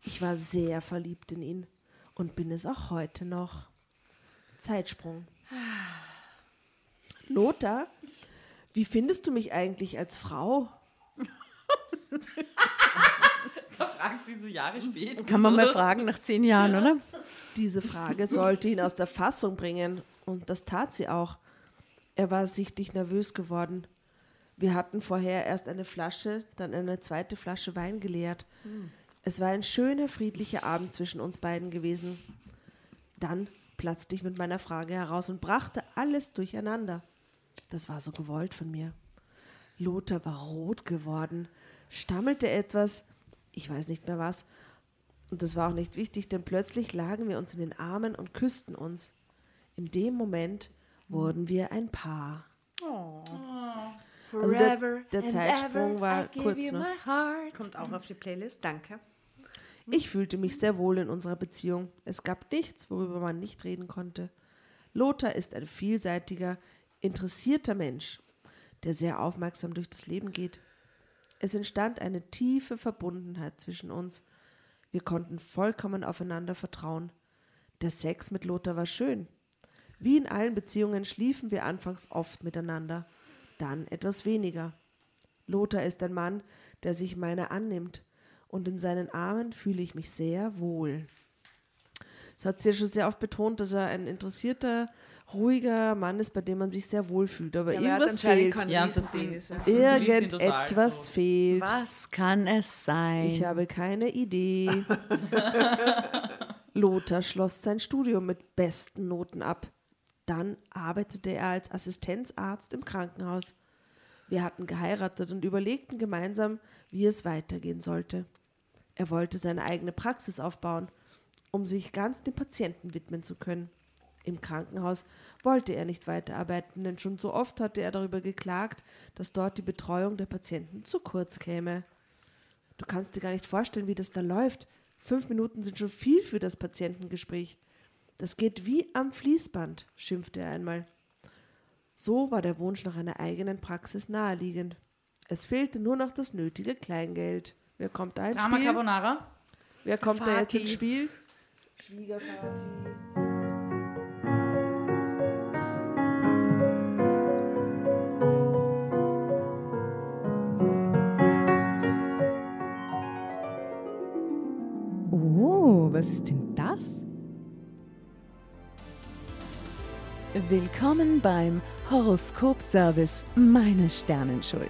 Ich war sehr verliebt in ihn und bin es auch heute noch. Zeitsprung. Lothar, wie findest du mich eigentlich als Frau? Da fragt sie so Jahre später. Kann man mal fragen nach zehn Jahren, oder? Diese Frage sollte ihn aus der Fassung bringen und das tat sie auch. Er war sichtlich nervös geworden. Wir hatten vorher erst eine Flasche, dann eine zweite Flasche Wein geleert. Es war ein schöner, friedlicher Abend zwischen uns beiden gewesen. Dann platzte ich mit meiner Frage heraus und brachte alles durcheinander. Das war so gewollt von mir. Lothar war rot geworden, stammelte etwas, ich weiß nicht mehr was, und das war auch nicht wichtig, denn plötzlich lagen wir uns in den Armen und küssten uns. In dem Moment wurden wir ein Paar. Also der, der Zeitsprung war kurz noch. Kommt auch auf die Playlist. Danke. Ich fühlte mich sehr wohl in unserer Beziehung. Es gab nichts, worüber man nicht reden konnte. Lothar ist ein vielseitiger, interessierter Mensch, der sehr aufmerksam durch das Leben geht. Es entstand eine tiefe Verbundenheit zwischen uns. Wir konnten vollkommen aufeinander vertrauen. Der Sex mit Lothar war schön. Wie in allen Beziehungen schliefen wir anfangs oft miteinander, dann etwas weniger. Lothar ist ein Mann, der sich meiner annimmt, und in seinen Armen fühle ich mich sehr wohl. Das hat sie ja schon sehr oft betont, dass er ein interessierter, ruhiger Mann ist, bei dem man sich sehr wohl fühlt. Aber irgendwas fehlt. Ja, das sehen ist. Ja. Irgendetwas so. fehlt. Was kann es sein? Ich habe keine Idee. Lothar schloss sein Studium mit besten Noten ab. Dann arbeitete er als Assistenzarzt im Krankenhaus. Wir hatten geheiratet und überlegten gemeinsam, wie es weitergehen sollte. Er wollte seine eigene Praxis aufbauen, um sich ganz dem Patienten widmen zu können. Im Krankenhaus wollte er nicht weiterarbeiten, denn schon so oft hatte er darüber geklagt, dass dort die Betreuung der Patienten zu kurz käme. Du kannst dir gar nicht vorstellen, wie das da läuft. Fünf Minuten sind schon viel für das Patientengespräch. Das geht wie am Fließband, schimpfte er einmal. So war der Wunsch nach einer eigenen Praxis naheliegend. Es fehlte nur noch das nötige Kleingeld. Wer kommt da ins Drama Spiel? Carbonara. Wer kommt da jetzt ins Spiel? Schwiegervati. Oh, was ist denn das? Willkommen beim Horoskop-Service Meine Sternenschuld.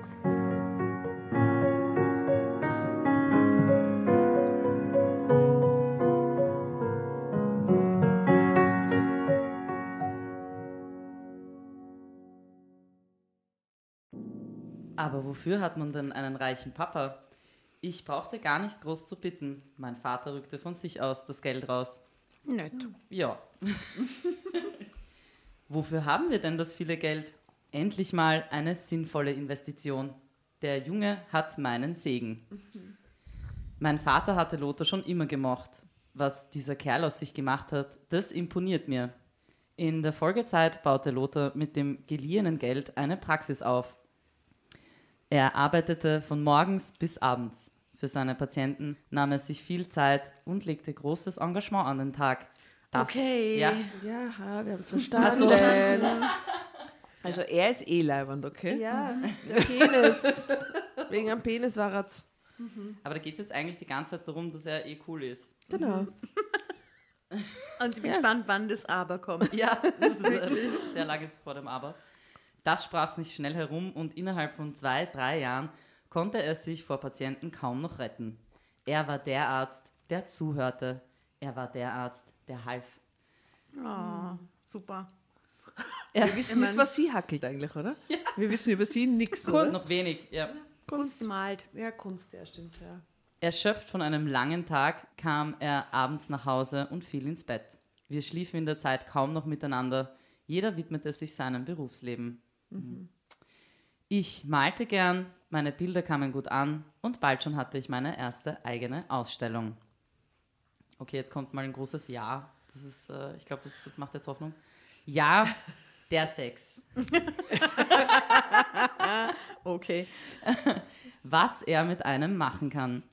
Aber wofür hat man denn einen reichen Papa? Ich brauchte gar nicht groß zu bitten. Mein Vater rückte von sich aus das Geld raus. Nett. Ja. Wofür haben wir denn das viele Geld? Endlich mal eine sinnvolle Investition. Der Junge hat meinen Segen. Mein Vater hatte Lothar schon immer gemocht. Was dieser Kerl aus sich gemacht hat, das imponiert mir. In der Folgezeit baute Lothar mit dem geliehenen Geld eine Praxis auf. Er arbeitete von morgens bis abends. Für seine Patienten nahm er sich viel Zeit und legte großes Engagement an den Tag. Das- Okay. Ja, Ja, wir haben es verstanden. Ach so. Also er ist eh leibend, okay? Ja, der Penis. Wegen am Penis war es. aber da geht es jetzt eigentlich die ganze Zeit darum, dass er eh cool ist. Genau. Und ich bin gespannt, wann das Aber kommt. Ja, das ist äh, sehr langes vor dem Aber. Das sprach sich schnell herum und innerhalb von zwei, drei Jahren konnte er sich vor Patienten kaum noch retten. Er war der Arzt, der zuhörte. Er war der Arzt, der half. Oh, super. Wir wissen nicht, was sie hackelt eigentlich, oder? Wir wissen über sie nichts. oder? Noch wenig, ja. Kunst malt. Ja, Kunst, ja, stimmt, ja. Erschöpft von einem langen Tag kam er abends nach Hause und fiel ins Bett. Wir schliefen in der Zeit kaum noch miteinander. Jeder widmete sich seinem Berufsleben. Ich malte gern, meine Bilder kamen gut an und bald schon hatte ich meine erste eigene Ausstellung. Okay, jetzt kommt mal ein großes Ja. Das ist, äh, ich glaube, das, das macht jetzt Hoffnung. Ja, der Sex. Okay. was er mit einem machen kann.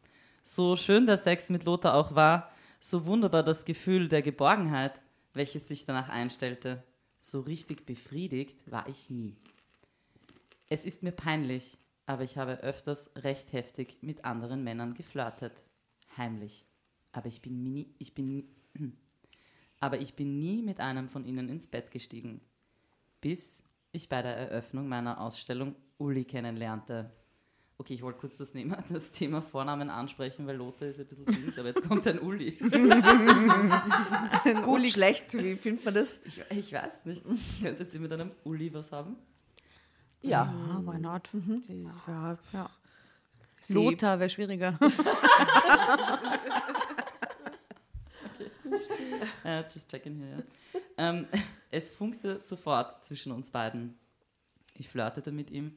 So schön der Sex mit Lothar auch war, so wunderbar das Gefühl der Geborgenheit, welches sich danach einstellte, so richtig befriedigt war ich nie. Es ist mir peinlich, aber ich habe öfters recht heftig mit anderen Männern geflirtet. Heimlich. Aber ich bin nie, ich bin, aber ich bin nie mit einem von ihnen ins Bett gestiegen. Bis ich bei der Eröffnung meiner Ausstellung Uli kennenlernte. Okay, ich wollte kurz das, Thema- das Thema Vornamen ansprechen, weil Lothar ist ein bisschen links, aber jetzt kommt ein Uli. Gut, schlecht, wie findet man das? Ich, ich weiß nicht. Könntet ihr mit einem Uli was haben? Ja. Ah, why not? Ja, Ja. Sie- Lothar wäre schwieriger. Äh, just checking hier, ja. ähm, es funkte sofort zwischen uns beiden. Ich flirtete mit ihm,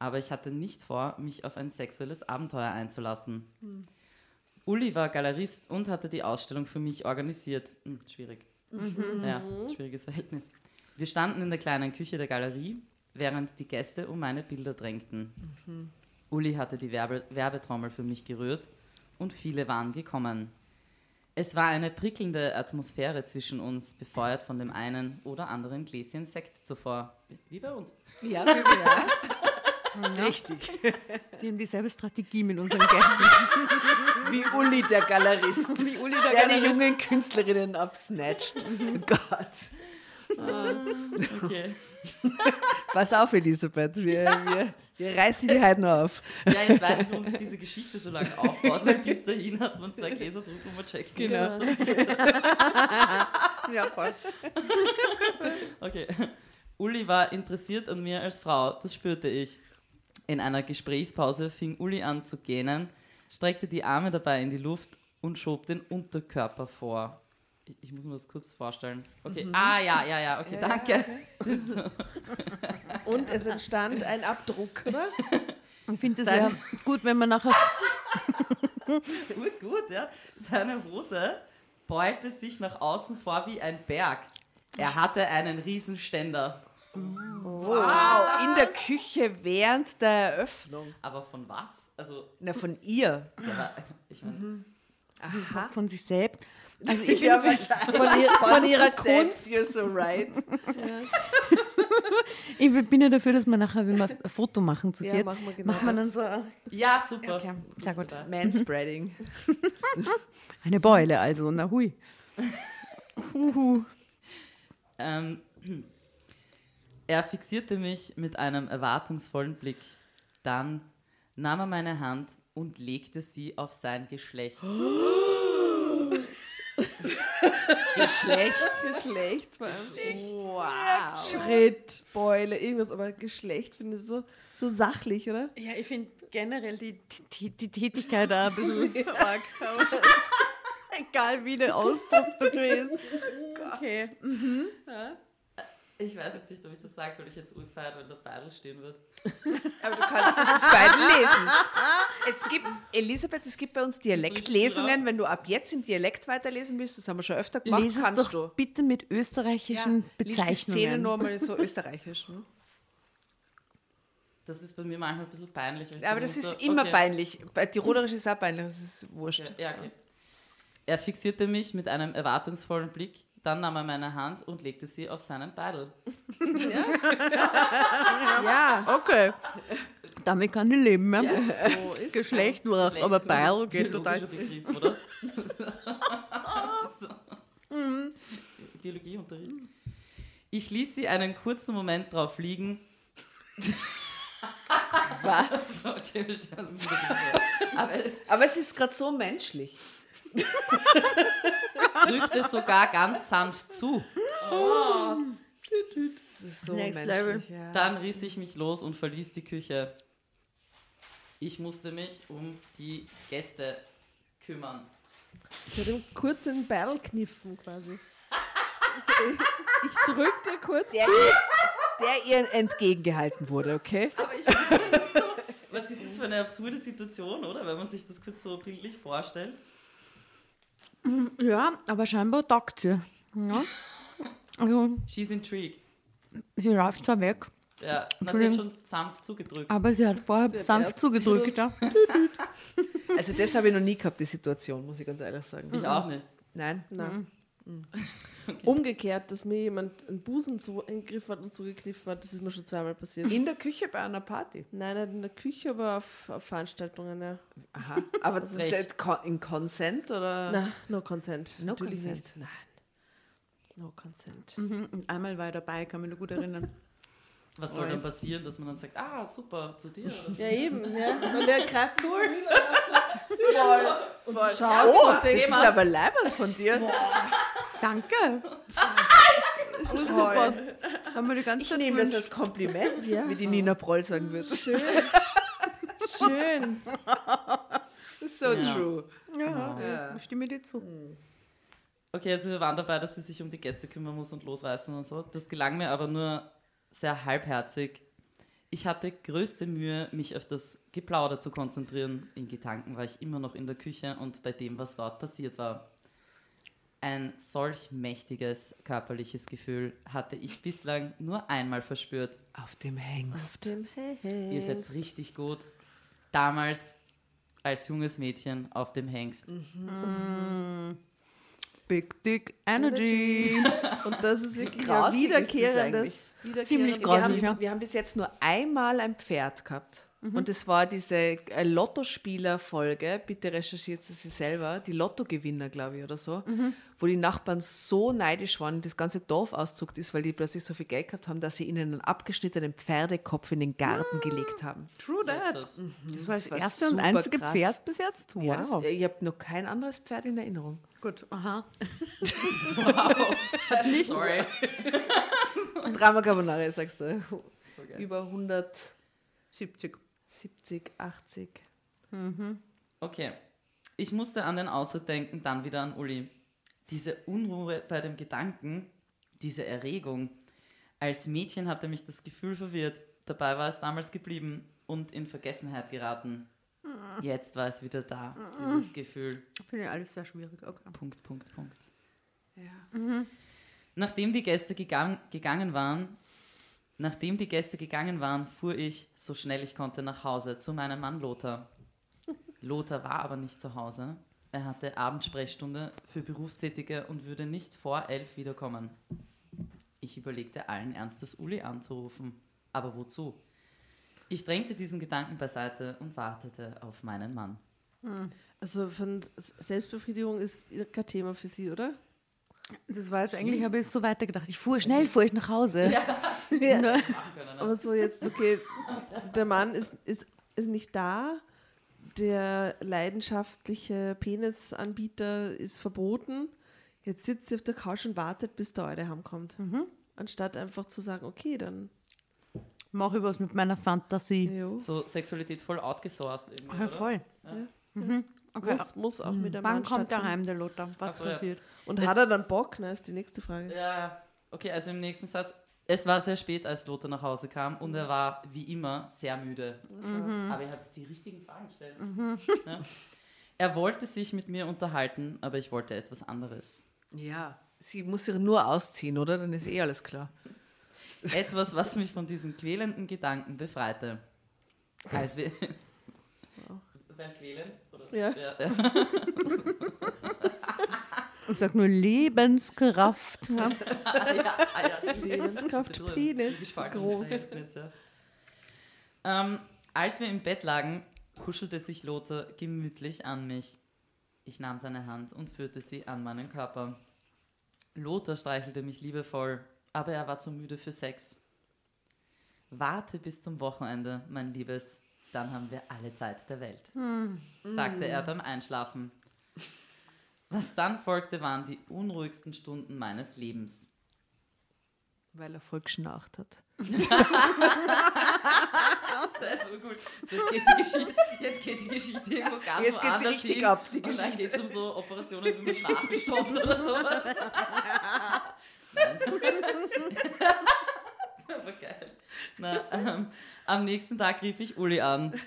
aber ich hatte nicht vor, mich auf ein sexuelles Abenteuer einzulassen. Uli war Galerist und hatte die Ausstellung für mich organisiert. Hm, schwierig. Ja, schwieriges Verhältnis. Wir standen in der kleinen Küche der Galerie, während die Gäste um meine Bilder drängten. Uli hatte die Werbe Werbetrommel für mich gerührt und viele waren gekommen. Es war eine prickelnde Atmosphäre zwischen uns, befeuert von dem einen oder anderen Gläschen Sekt zuvor. Wie bei uns. Ja, ja. Richtig. Wir haben dieselbe Strategie mit unseren Gästen. Wie Uli, der Galerist. Wie Uli Der die jungen Künstlerinnen absnatcht. Oh Gott. Okay. Pass auf, Elisabeth. Wir, wir, wir reißen die heute noch auf. Ja, jetzt weiß ich, warum sich diese Geschichte so lange aufbaut, weil bis dahin hat man zwei Gläser drüber und man checkt nicht, Genau. was passiert. Ja, voll. Okay. Uli war interessiert an mir als Frau, das spürte ich. In einer Gesprächspause fing Uli an zu gähnen, streckte die Arme dabei in die Luft und schob den Unterkörper vor. Ich, ich muss mir das kurz vorstellen. Okay, ah ja, ja, ja, okay, danke. Und es entstand ein Abdruck, oder? Ich finde es ja gut, wenn man nachher Gut, gut, ja. Seine Hose beulte sich nach außen vor wie ein Berg. Er hatte einen Riesenständer. Wow, in der Küche während der Eröffnung. Aber von was? Also, Na, von ihr. ich meine, Aha. von sich selbst. Also ich bin Ja, wahrscheinlich. Von, ihr, von ihrer Selbst, Kunst. You're so right. ich bin ja dafür, dass wir nachher, wenn wir ein Foto machen zu Ja, viert, machen wir genau macht man dann so ja, super. Okay, sehr gut. Manspreading. eine Beule, also na hui. Huhu. Ähm, er fixierte mich mit einem erwartungsvollen Blick. Dann nahm er meine Hand und legte sie auf sein Geschlecht. Geschlecht. Geschlecht vor allem. Wow. Schritt, Beule, irgendwas, aber Geschlecht finde ich so, so sachlich, oder? Ja, ich finde generell die, die, die Tätigkeit da ein bisschen arg. Egal wie der Ausdruck dafür ist. Okay. Ich weiß jetzt nicht, ob ich das sage, soll ich jetzt urgefeiert, wenn der Beidel stehen wird. Aber du kannst das beide lesen. Es gibt, Elisabeth, es gibt bei uns Dialektlesungen. Wenn du ab jetzt im Dialekt weiterlesen willst, das haben wir schon öfter gemacht, Lies es kannst doch du. bitte mit österreichischen Lies die Szene Bezeichnungen. nur mal so österreichisch. Ne? Das ist bei mir manchmal ein bisschen peinlich. Aber das so, ist immer okay. peinlich. Bei Tirolerisch ist es auch peinlich, das ist wurscht. Okay, ja, okay. Er fixierte mich mit einem erwartungsvollen Blick, dann nahm er meine Hand und legte sie auf seinen Beidel. Ja, Okay. Damit kann ich leben. Ja. so ist Geschlecht war Geschlecht aber ist ein Beil geht total. biologischer Begriff, oder? so. Biologieunterricht. Ich ließ sie einen kurzen Moment drauf liegen. Was? Okay. Aber Aber es ist gerade so menschlich. drückte sogar ganz sanft zu. Das ist so Next menschlich. Ja. Dann riss ich mich los und verließ die Küche. Ich musste mich um die Gäste kümmern. Sie hat ihm kurz in den Barrel kniffen quasi. Also ich, ich drückte kurz Der, der ihr entgegengehalten wurde, okay? Aber ich weiß so, was ist das für eine absurde Situation, oder? Wenn man sich das kurz so bildlich vorstellt. Ja, aber scheinbar taugt sie. Ja. Also, She's intrigued. sie läuft zwar weg, Ja, na, sie hat schon sanft zugedrückt. aber sie hat vorher hat sanft erst- zugedrückt. Ja. Also das habe ich noch nie gehabt, die Situation, muss ich ganz ehrlich sagen. Ich auch nicht. Nein. Nein. Umgekehrt, dass mir jemand einen Busen zu, in den Griff hat und zugekniffen hat, das ist mir schon zweimal passiert. In der Küche bei einer Party. Nein, nicht in der Küche, aber auf, auf Veranstaltungen, ja. Aha. Aber con- in Consent oder? Nein, no consent. No Natürlich consent. nicht. Nein. No consent. Mhm, einmal war ich dabei, kann mich noch gut erinnern. Was soll dann passieren, dass man dann sagt, ah, super, zu dir? Ja, eben, ja. Und der greift cool. Voll. Und schaust Oh, das ist aber leibend von dir. Danke. Oh, super. Haben wir die ganze Ich Zeit nehme das als Kompliment, Ja. wie die Nina Proll sagen würde. schön. schön. So Ja. true. Ja, Ja. stimme dir zu. Okay, also wir waren dabei, dass sie sich um die Gäste kümmern muss und losreißen und so. Das gelang mir aber nur sehr halbherzig. Ich hatte größte Mühe, mich auf das Geplauder zu konzentrieren. In Gedanken war ich immer noch in der Küche und bei dem, was dort passiert war. Ein solch mächtiges körperliches Gefühl hatte ich bislang nur einmal verspürt. Auf dem Hengst. Dem hey, hey. Ihr seid richtig gut. Damals als junges Mädchen auf dem Hengst. Big Dick Energy. Und das ist wirklich ein wiederkehrendes, wiederkehrendes Ziemlich Wir grausig. haben, ja. wir haben bis jetzt nur einmal ein Pferd gehabt. Und das war diese äh, Lottospieler-Folge, bitte recherchiert sie selber, die Lottogewinner, glaube ich, oder so, wo die Nachbarn so neidisch waren, das ganze Dorf auszuckt ist, weil die plötzlich so viel Geld gehabt haben, dass sie ihnen einen abgeschnittenen Pferdekopf in den Garten gelegt haben. True Das ist Das war das war erste und einzige krass. Pferd bis jetzt. Wow. Ja, das, ich habe noch kein anderes Pferd in Erinnerung. Gut, aha. That's a story. Drama Carbonara, sagst du. Über 170, 70. 80. Okay. Ich musste an den Ausritt denken, dann wieder an Uli. Diese Unruhe bei dem Gedanken, diese Erregung. Als Mädchen hatte mich das Gefühl verwirrt. Dabei war es damals geblieben und in Vergessenheit geraten. Jetzt war es wieder da, dieses Gefühl. Finde ich alles sehr schwierig. Okay. Punkt, Punkt, Punkt. Ja. Nachdem die Gäste gegangen, gegangen waren, nachdem die Gäste gegangen waren, fuhr ich, so schnell ich konnte, nach Hause zu meinem Mann Lothar. Lothar war aber nicht zu Hause. Er hatte Abendsprechstunde für Berufstätige und würde nicht vor elf wiederkommen. Ich überlegte allen Ernstes, Uli anzurufen. Aber wozu? Ich drängte diesen Gedanken beiseite und wartete auf meinen Mann. Also von Selbstbefriedigung ist kein Thema für Sie, oder? Das war jetzt eigentlich, habe ich so weitergedacht. Ich fuhr schnell, fuhr ich nach Hause. Ja. Aber so jetzt, okay, der Mann ist, ist, ist nicht da, der leidenschaftliche Penisanbieter ist verboten. Jetzt sitzt sie auf der Couch und wartet, bis der Eure heimkommt. Anstatt einfach zu sagen, okay, dann. Mach ich was mit meiner Fantasie. Jo. So Sexualität voll outgesourced irgendwie, Ja, voll. Mhm. Okay. Muss, muss auch mit dem Wann Mann kommt heim, der Lothar? Was Ach so, ja. Und hat er dann Bock? Ne, ist die nächste Frage. Ja, okay, also im nächsten Satz. Es war sehr spät, als Lothar nach Hause kam und er war wie immer sehr müde. Aber er hat die richtigen Fragen gestellt. Ja. Er wollte sich mit mir unterhalten, aber ich wollte etwas anderes. Ja, sie muss sich nur ausziehen, oder? Dann ist eh alles klar. Etwas, was mich von diesen quälenden Gedanken befreite. Als wir. Weil quälend? Oder? Ja. Ja, ja. Ich sag nur Lebenskraft. Ja. ja. Lebenskraft, Penis, groß. Ähm, als wir im Bett lagen, kuschelte sich Lothar gemütlich an mich. Ich nahm seine Hand und führte sie an meinen Körper. Lothar streichelte mich liebevoll, aber er war zu müde für Sex. Warte bis zum Wochenende, mein Liebes, dann haben wir alle Zeit der Welt, sagte er beim Einschlafen. Was dann folgte, waren die unruhigsten Stunden meines Lebens. Weil er voll geschnarcht hat. Das ist so gut. So, jetzt, geht die Geschichte, jetzt geht die Geschichte irgendwo ganz Jetzt geht woanders richtig hin. ab, die und dann geht es um so Operationen, wie man Schlafen stoppt oder sowas. Nein. Aber geil. Na, ähm, am nächsten Tag rief ich Uli an.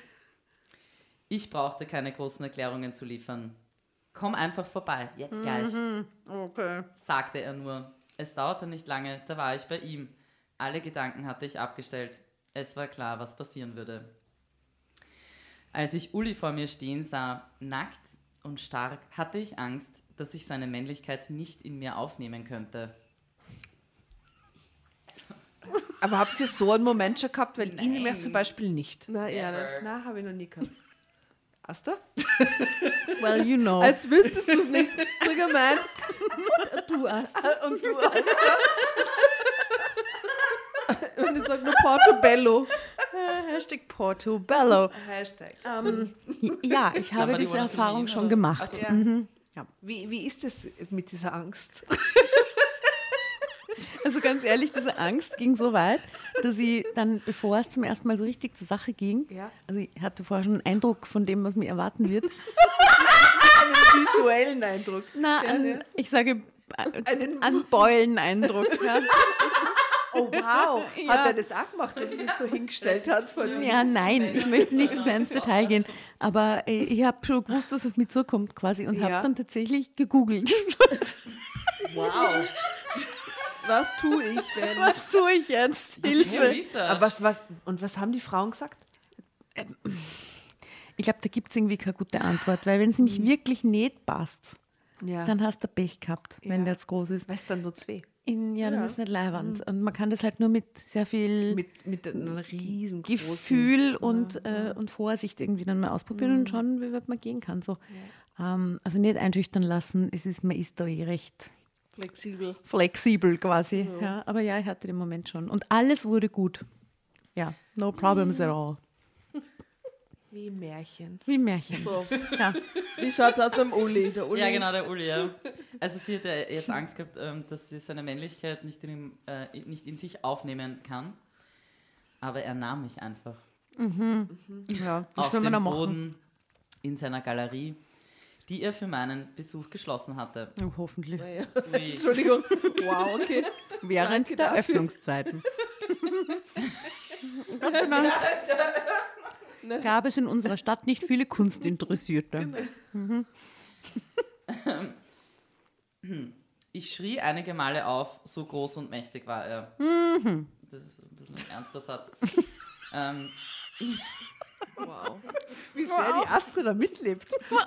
Ich brauchte keine großen Erklärungen zu liefern. Komm einfach vorbei, jetzt gleich Okay. sagte er nur. Es dauerte nicht lange, da war ich bei ihm. Alle Gedanken hatte ich abgestellt. Es war klar, was passieren würde. Als ich Uli vor mir stehen sah, nackt und stark, hatte ich Angst, dass ich seine Männlichkeit nicht in mir aufnehmen könnte. Aber habt ihr so einen Moment schon gehabt? Weil ihn nämlich zum Beispiel nicht. Na, ja. Nein, habe ich noch nie gehabt. Hast du? Well, you know. Als wüsstest du es nicht. So gemein. Du hast. Und du hast. Und ich sag nur Portobello. Hashtag Portobello. Hashtag. Ähm, ja, ich habe Somebody diese Erfahrung schon gemacht. Ach so. Ja. Mhm. Wie, wie ist es mit dieser Angst? Also ganz ehrlich, diese Angst ging so weit, dass ich dann, bevor es zum ersten Mal so richtig zur Sache ging, Ja. also ich hatte vorher schon einen Eindruck von dem, was mir erwarten wird. Einen visuellen Eindruck. Na, an, ich sage, äh, an Beulen-Eindruck. Ja. Oh wow, Ja. hat er das auch gemacht, dass er sich so hingestellt hat? Vor dir? ja, nein, ich möchte nicht so sehr ins Detail gehen, aber äh, ich habe schon gewusst, dass auf mich zukommt quasi und Ja. habe dann tatsächlich gegoogelt. Wow. Was tue ich, wenn. was tue ich jetzt? Hilfe! Aber was, was, und was haben die Frauen gesagt? Ich Ich glaube, da gibt es irgendwie keine gute Antwort, weil wenn es nämlich wirklich nicht passt, Ja. dann hast du Pech gehabt, wenn Ja. der jetzt groß ist. Weil es dann nur zwei. In, ja, dann Ja. ist nicht Leiwand. Und man kann das halt nur mit sehr viel Mit, mit einem riesen Gefühl und, äh, und Vorsicht irgendwie dann mal ausprobieren und schauen, wie weit man gehen kann. So. Ähm, also nicht einschüchtern lassen, es ist, man ist da eh recht Flexibel. flexibel quasi. Ja. aber ja, ich hatte den Moment schon. Und alles wurde gut. Ja, no problems at all. Wie ein Märchen. Wie ein Märchen. So, Ja. wie schaut's aus beim Uli? Der Uli Ja, genau, der Uli, ja. Also sie hat ja jetzt Angst gehabt, ähm, dass sie seine Männlichkeit nicht in, ihm, äh, nicht in sich aufnehmen kann. Aber er nahm mich einfach ja, was auf soll man den da machen? Boden in seiner Galerie, die er für meinen Besuch geschlossen hatte. Oh, hoffentlich. Naja. Ui. Entschuldigung. Wow, okay. Während Danke der dafür. Öffnungszeiten. Gott sei Dank gab es in unserer Stadt nicht viele Kunstinteressierte. Ich schrie einige Male auf, so groß und mächtig war er. Das ist ein bisschen ein ernster Satz. ähm, Wow. Wie sehr die Astrid da mitlebt.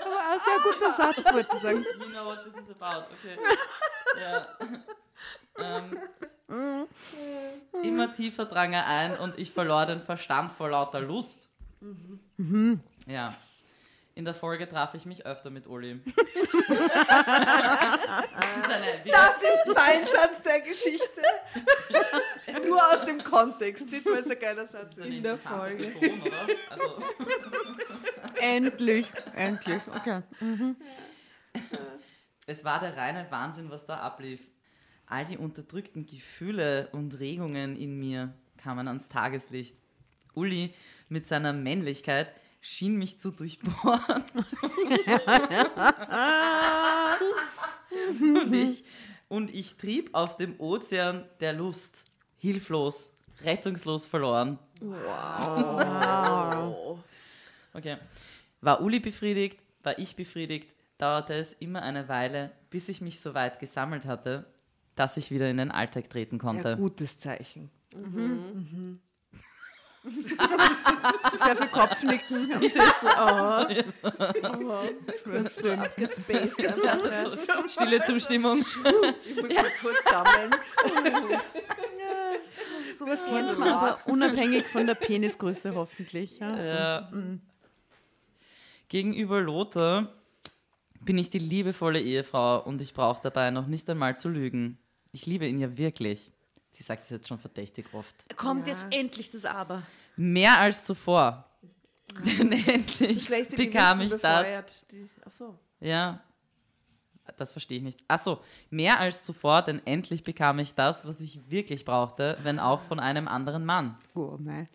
Aber ein sehr guter Satz, wollte ich sagen. You know what this is about, okay. Ja. Ähm, immer tiefer drang er ein und ich verlor den Verstand vor lauter Lust. Ja. In der Folge traf ich mich öfter mit Uli. das ist eine, wieder, Das ist mein Satz der Geschichte. Nur aus dem Kontext, nicht weil es ein geiler Satz ist in der Folge. Person? Also, Endlich, endlich. Okay. Es war der reine Wahnsinn, was da ablief. All die unterdrückten Gefühle und Regungen in mir kamen ans Tageslicht. Uli mit seiner Männlichkeit schien mich zu durchbohren. und, ich, und ich trieb auf dem Ozean der Lust, hilflos, rettungslos verloren. Okay. War Uli befriedigt, war ich befriedigt, dauerte es immer eine Weile, bis ich mich so weit gesammelt hatte, dass ich wieder in den Alltag treten konnte. Ja, gutes Zeichen. Sehr viel Kopfnicken. Und ich so, oh. Abgespaced einfach. So, stille Zustimmung. Ich muss mal kurz sammeln. Das kennt man aber unabhängig von der Penisgröße hoffentlich. Ja. Ja. Gegenüber Lothar bin ich die liebevolle Ehefrau und ich brauche dabei noch nicht einmal zu lügen. Ich liebe ihn ja wirklich. Sie sagt es jetzt schon verdächtig oft. Kommt jetzt endlich das Aber. Mehr als zuvor. Denn endlich Schlechte bekam Gewissen ich das. Die, achso. Ja, das verstehe ich nicht. Achso, mehr als zuvor, denn endlich bekam ich das, was ich wirklich brauchte, wenn auch von einem anderen Mann. Oh, nein.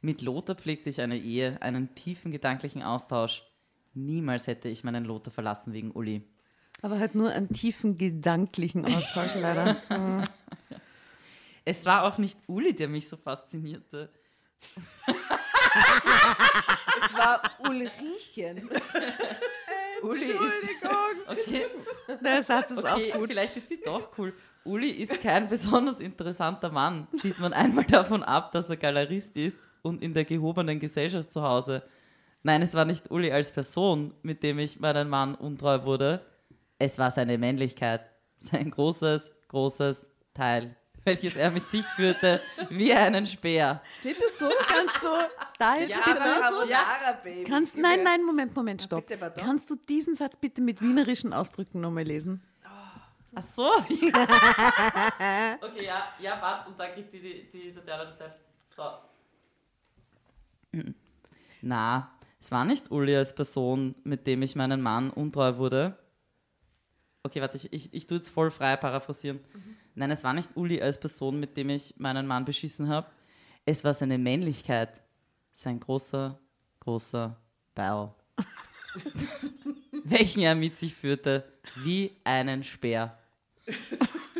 Mit Lothar pflegte ich eine Ehe, einen tiefen gedanklichen Austausch. Niemals hätte ich meinen Lothar verlassen wegen Uli. Aber halt nur einen tiefen gedanklichen Austausch leider. Es war auch nicht Uli, der mich so faszinierte. Es war Ulrichen. Uli ist. Okay, Der Satz ist okay auch gut. vielleicht ist sie doch cool. Uli ist kein besonders interessanter Mann. Sieht man einmal davon ab, dass er Galerist ist und in der gehobenen Gesellschaft zu Hause. Nein, es war nicht Uli als Person, mit dem ich meinen Mann untreu wurde. Es war seine Männlichkeit. Sein großes, großes Teil, welches er mit sich führte, wie einen Speer. Steht das so? Kannst du da jetzt Ja, bitte... Carbonara, Baby. Kannst, nein, nein, Moment, Moment, stopp. bitte. Kannst du diesen Satz bitte mit wienerischen Ausdrücken nochmal lesen? Ach so. okay, ja, ja, passt. Und da kriegt die, die, die Tatjana das Heft. So. Na, es war nicht Uli als Person, mit dem ich meinen Mann untreu wurde. Okay, warte, ich, ich, ich tue jetzt voll frei paraphrasieren. Nein, es war nicht Uli als Person, mit dem ich meinen Mann beschissen habe. Es war seine Männlichkeit. Sein großer, großer Ball. welchen er mit sich führte, wie einen Speer.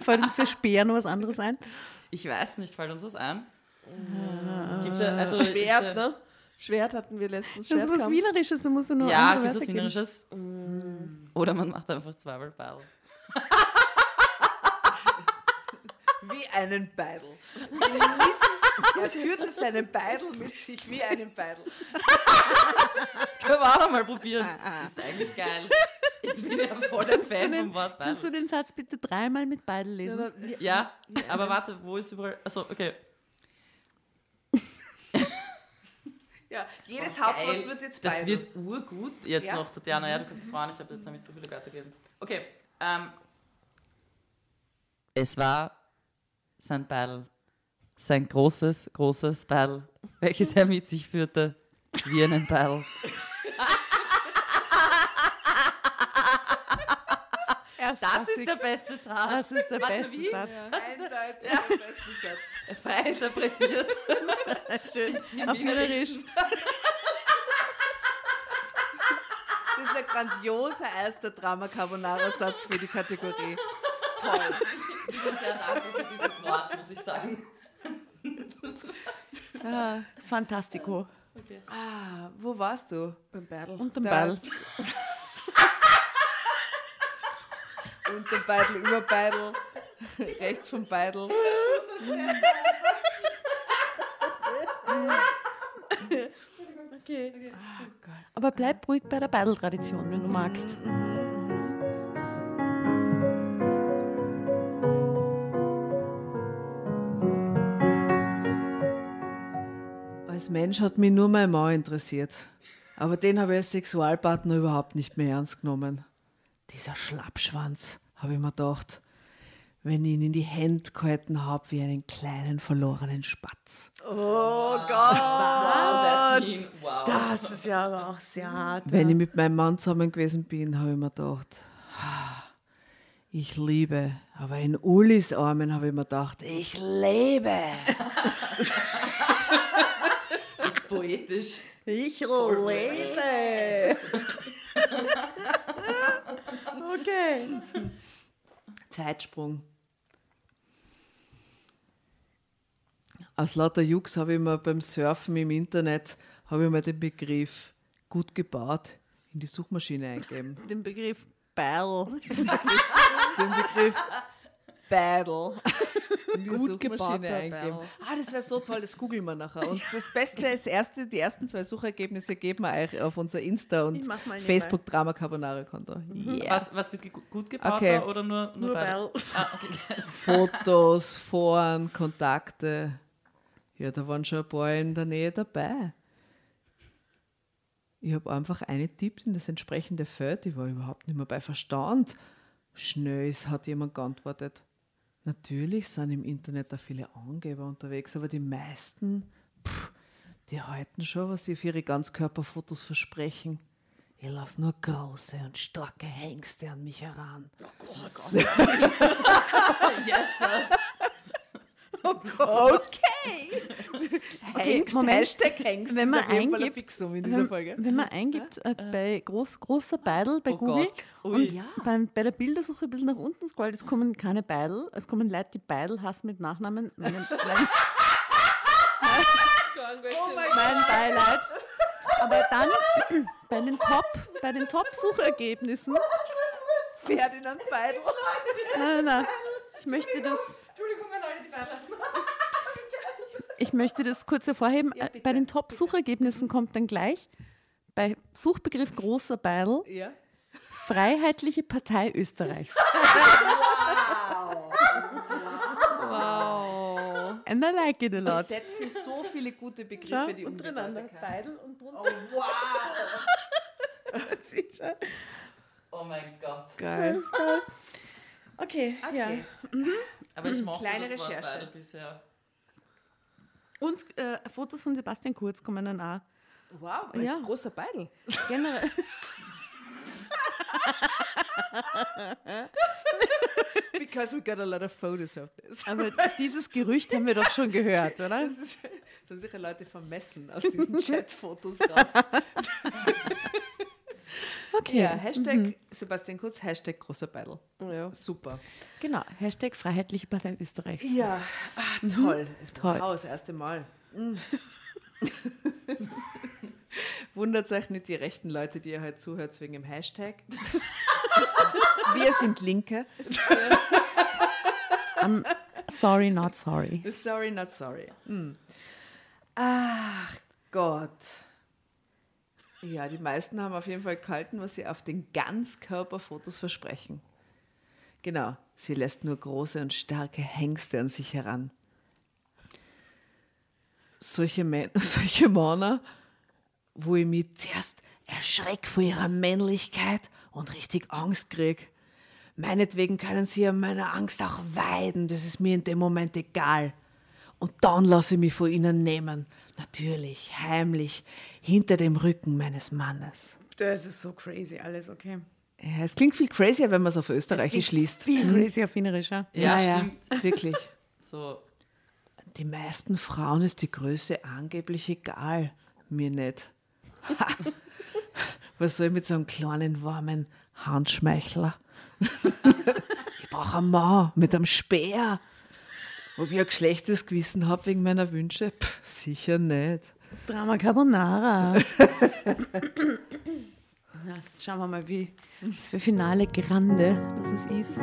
Fällt uns für Speer noch was anderes ein? Ich weiß nicht, fällt uns was ein? Gibt es also Schwert, ist, ne? Schwert hatten wir letztens. Das ist was. Wienerisches, da musst du nur Ja, gibt es was. Wienerisches? Oder man macht einfach Zweimal Battle. wie einen Beidel. Er führte seinen Beidel mit sich wie einen Beidel. Das können wir auch noch mal probieren. Das ist eigentlich geil. Ich bin ja voll der Fan vom Wort Kannst du Beidel. den Satz bitte dreimal mit Beidel lesen? Ja, aber warte, wo ist überall. Also, okay. Ja, jedes Oh, Hauptwort geil. wird jetzt Das Beidel. wird urgut. Jetzt Ja. noch, Tatjana, ja, du kannst dich freuen, ich habe jetzt nämlich zu viele Wörter gelesen. Okay, ähm. Es war sein Beidel. Sein großes, großes Beidel, welches er mit sich führte, wie einen Beidel. Das ist der beste Satz. Das ist der Warte, beste wie? Satz. Eindeutig der beste Satz. Frei interpretiert. Schön. Auf Wienerisch. Das ist ein grandioser erster Drama Carbonara Satz für die Kategorie. Toll. Ich bin sehr dankbar für dieses Wort, muss ich sagen. Ah, Fantastico. Ah, wo warst du? Beim Battle. Und den Da. Ball. Und den Beidel über Beidel. Rechts vom Beidel. Okay. Aber bleib ruhig bei der Beidel-Tradition, wenn du magst. Als Mensch hat mich nur mein Mann interessiert. Aber den habe ich als Sexualpartner überhaupt nicht mehr ernst genommen. Dieser Schlappschwanz, habe ich mir gedacht, wenn ich ihn in die Hände gehalten habe wie einen kleinen verlorenen Spatz. Oh Gott. That's mean. Wow. Das ist ja aber auch sehr hart. Wenn ich mit meinem Mann zusammen gewesen bin, habe ich mir gedacht, ah, ich liebe. Aber in Ulis Armen habe ich mir gedacht, ich lebe. Poetisch. Ich lebe. okay. Zeitsprung. Aus lauter Jux habe ich mir beim Surfen im Internet habe ich mir den Begriff gut gebaut in die Suchmaschine eingegeben. Den Begriff Ball. den Begriff Battle. Gut gebauter eingeben. Battle. Ah, das wäre so toll, das googeln wir nachher. Und das Beste ist, erste, die ersten zwei Suchergebnisse geben wir euch auf unser Insta und. Facebook Drama Carbonara Konto. Yeah. Was, was wird ge- gut gebaut Okay. oder nur, nur, Nur? Ball. Ah, okay. Fotos, Foren, Kontakte. Ja, da waren schon ein paar in der Nähe dabei. Ich habe einfach eingetippt in das entsprechende Feld. Ich war überhaupt nicht mehr bei Verstand. Schnell hat jemand geantwortet. Natürlich sind im Internet da viele Angeber unterwegs, aber die meisten, pff, die halten schon, was sie für ihre Ganzkörperfotos versprechen. Ich lasse nur große und starke Hengste an mich heran. Yes, yes. Okay. Hengst, Moment. Hashtag Hengst. Wenn man eingibt, Fixum in dieser Folge. wenn man eingibt äh, bei groß, großer Beidel bei Oh Google Gott. Und beim, bei der Bildersuche ein bisschen nach unten scrollt, es kommen keine Beidel, es kommen Leute, die Beidel hassen mit Nachnamen. Mein, mein, mein Beileid. Aber dann bei den Top, bei den Top-Suchergebnissen. Ferdinand Beidel. Nein, nein, nein. Ich möchte das. Ich möchte das kurz hervorheben. Äh, bei den Top-Suchergebnissen kommt dann gleich bei Suchbegriff großer Beidel Ja. Freiheitliche Partei Österreichs. wow. And I like it a Wir lot. setzen so viele gute Schau, Begriffe, die untereinander. Beidel und drunter. Oh, wow. Oh mein Gott. Geil. Okay, ja. Okay. Aber ich mochte Kleine das Recherche. beide bisher. Und äh, Fotos von Sebastian Kurz kommen dann auch. Wow, Ja. ein großer Beidel. Generell. Because we got a lot of photos of this. Aber dieses Gerücht haben wir doch schon gehört, oder? Das, ist, das haben sicher Leute vermessen aus diesen Chatfotos raus. Okay. Ja, Hashtag Sebastian Kurz, Hashtag großer Beidel. Ja. Super. Genau. Hashtag Freiheitliche Partei Österreichs. Ja, ah, toll. Toll. Wow, das erste Mal. Mm. Wundert euch nicht die rechten Leute, die ihr heute zuhört, wegen dem Hashtag. Wir sind Linke. Sorry, not sorry. Sorry, not sorry. Hm. Ach Gott. Ja, die meisten haben auf jeden Fall gehalten, was sie auf den Ganzkörperfotos versprechen. Genau, sie lässt nur große und starke Hengste an sich heran. Solche, solche Männer, wo ich mich zuerst erschreck vor ihrer Männlichkeit und richtig Angst krieg. Meinetwegen können sie an meiner Angst auch weiden, das ist mir in dem Moment egal. Und dann lasse ich mich von ihnen nehmen. Natürlich, heimlich, hinter dem Rücken meines Mannes. Das ist so crazy, alles okay. Ja, es klingt viel crazier, wenn man es auf Österreichisch liest. Viel crazy auf Wienerisch, ja. Ja, ja, stimmt. wirklich. So, Die meisten Frauen ist die Größe angeblich egal. Mir nicht. Was soll ich mit so einem kleinen, warmen Handschmeichler? ich brauche einen Mann mit einem Speer. Ob ich ein schlechtes Gewissen habe wegen meiner Wünsche? Pff, sicher nicht. Drama Carbonara. Jetzt schauen wir mal, wie das für Finale Grande das es ist.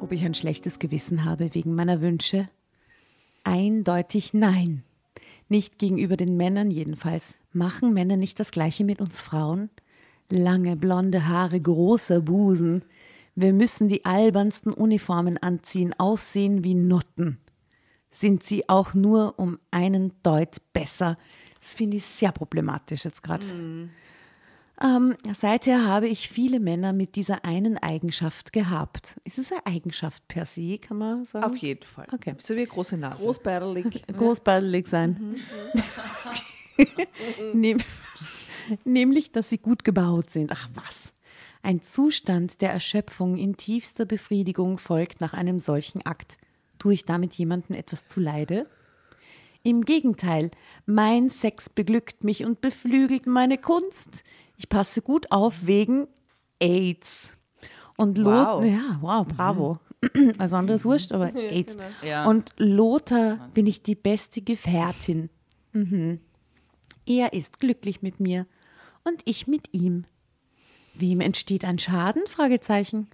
Ob ich ein schlechtes Gewissen habe wegen meiner Wünsche? Eindeutig nein. Nicht gegenüber den Männern jedenfalls. Machen Männer nicht das gleiche mit uns Frauen? Lange blonde Haare, großer Busen. Wir müssen die albernsten Uniformen anziehen, aussehen wie Nutten. Sind sie auch nur um einen Deut besser? Das finde ich sehr problematisch jetzt gerade. Ähm, seither habe ich viele Männer mit dieser einen Eigenschaft gehabt. Ist es eine Eigenschaft per se, kann man sagen? Auf jeden Fall. Okay. So wie eine große Nase. Großbeidelig. großbeidelig sein. Nehm, nämlich, dass sie gut gebaut sind. Ach was. Ein Zustand der Erschöpfung in tiefster Befriedigung folgt nach einem solchen Akt. Tue ich damit jemandem etwas zuleide? Im Gegenteil, mein Sex beglückt mich und beflügelt meine Kunst. Ich passe gut auf wegen AIDS. Und Wow. Lot, ja, wow, bravo. Also anderes wurscht, aber AIDS. Ja. Und Lothar bin ich die beste Gefährtin. Mhm. Er ist glücklich mit mir und ich mit ihm. Wem entsteht ein Schaden? Fragezeichen.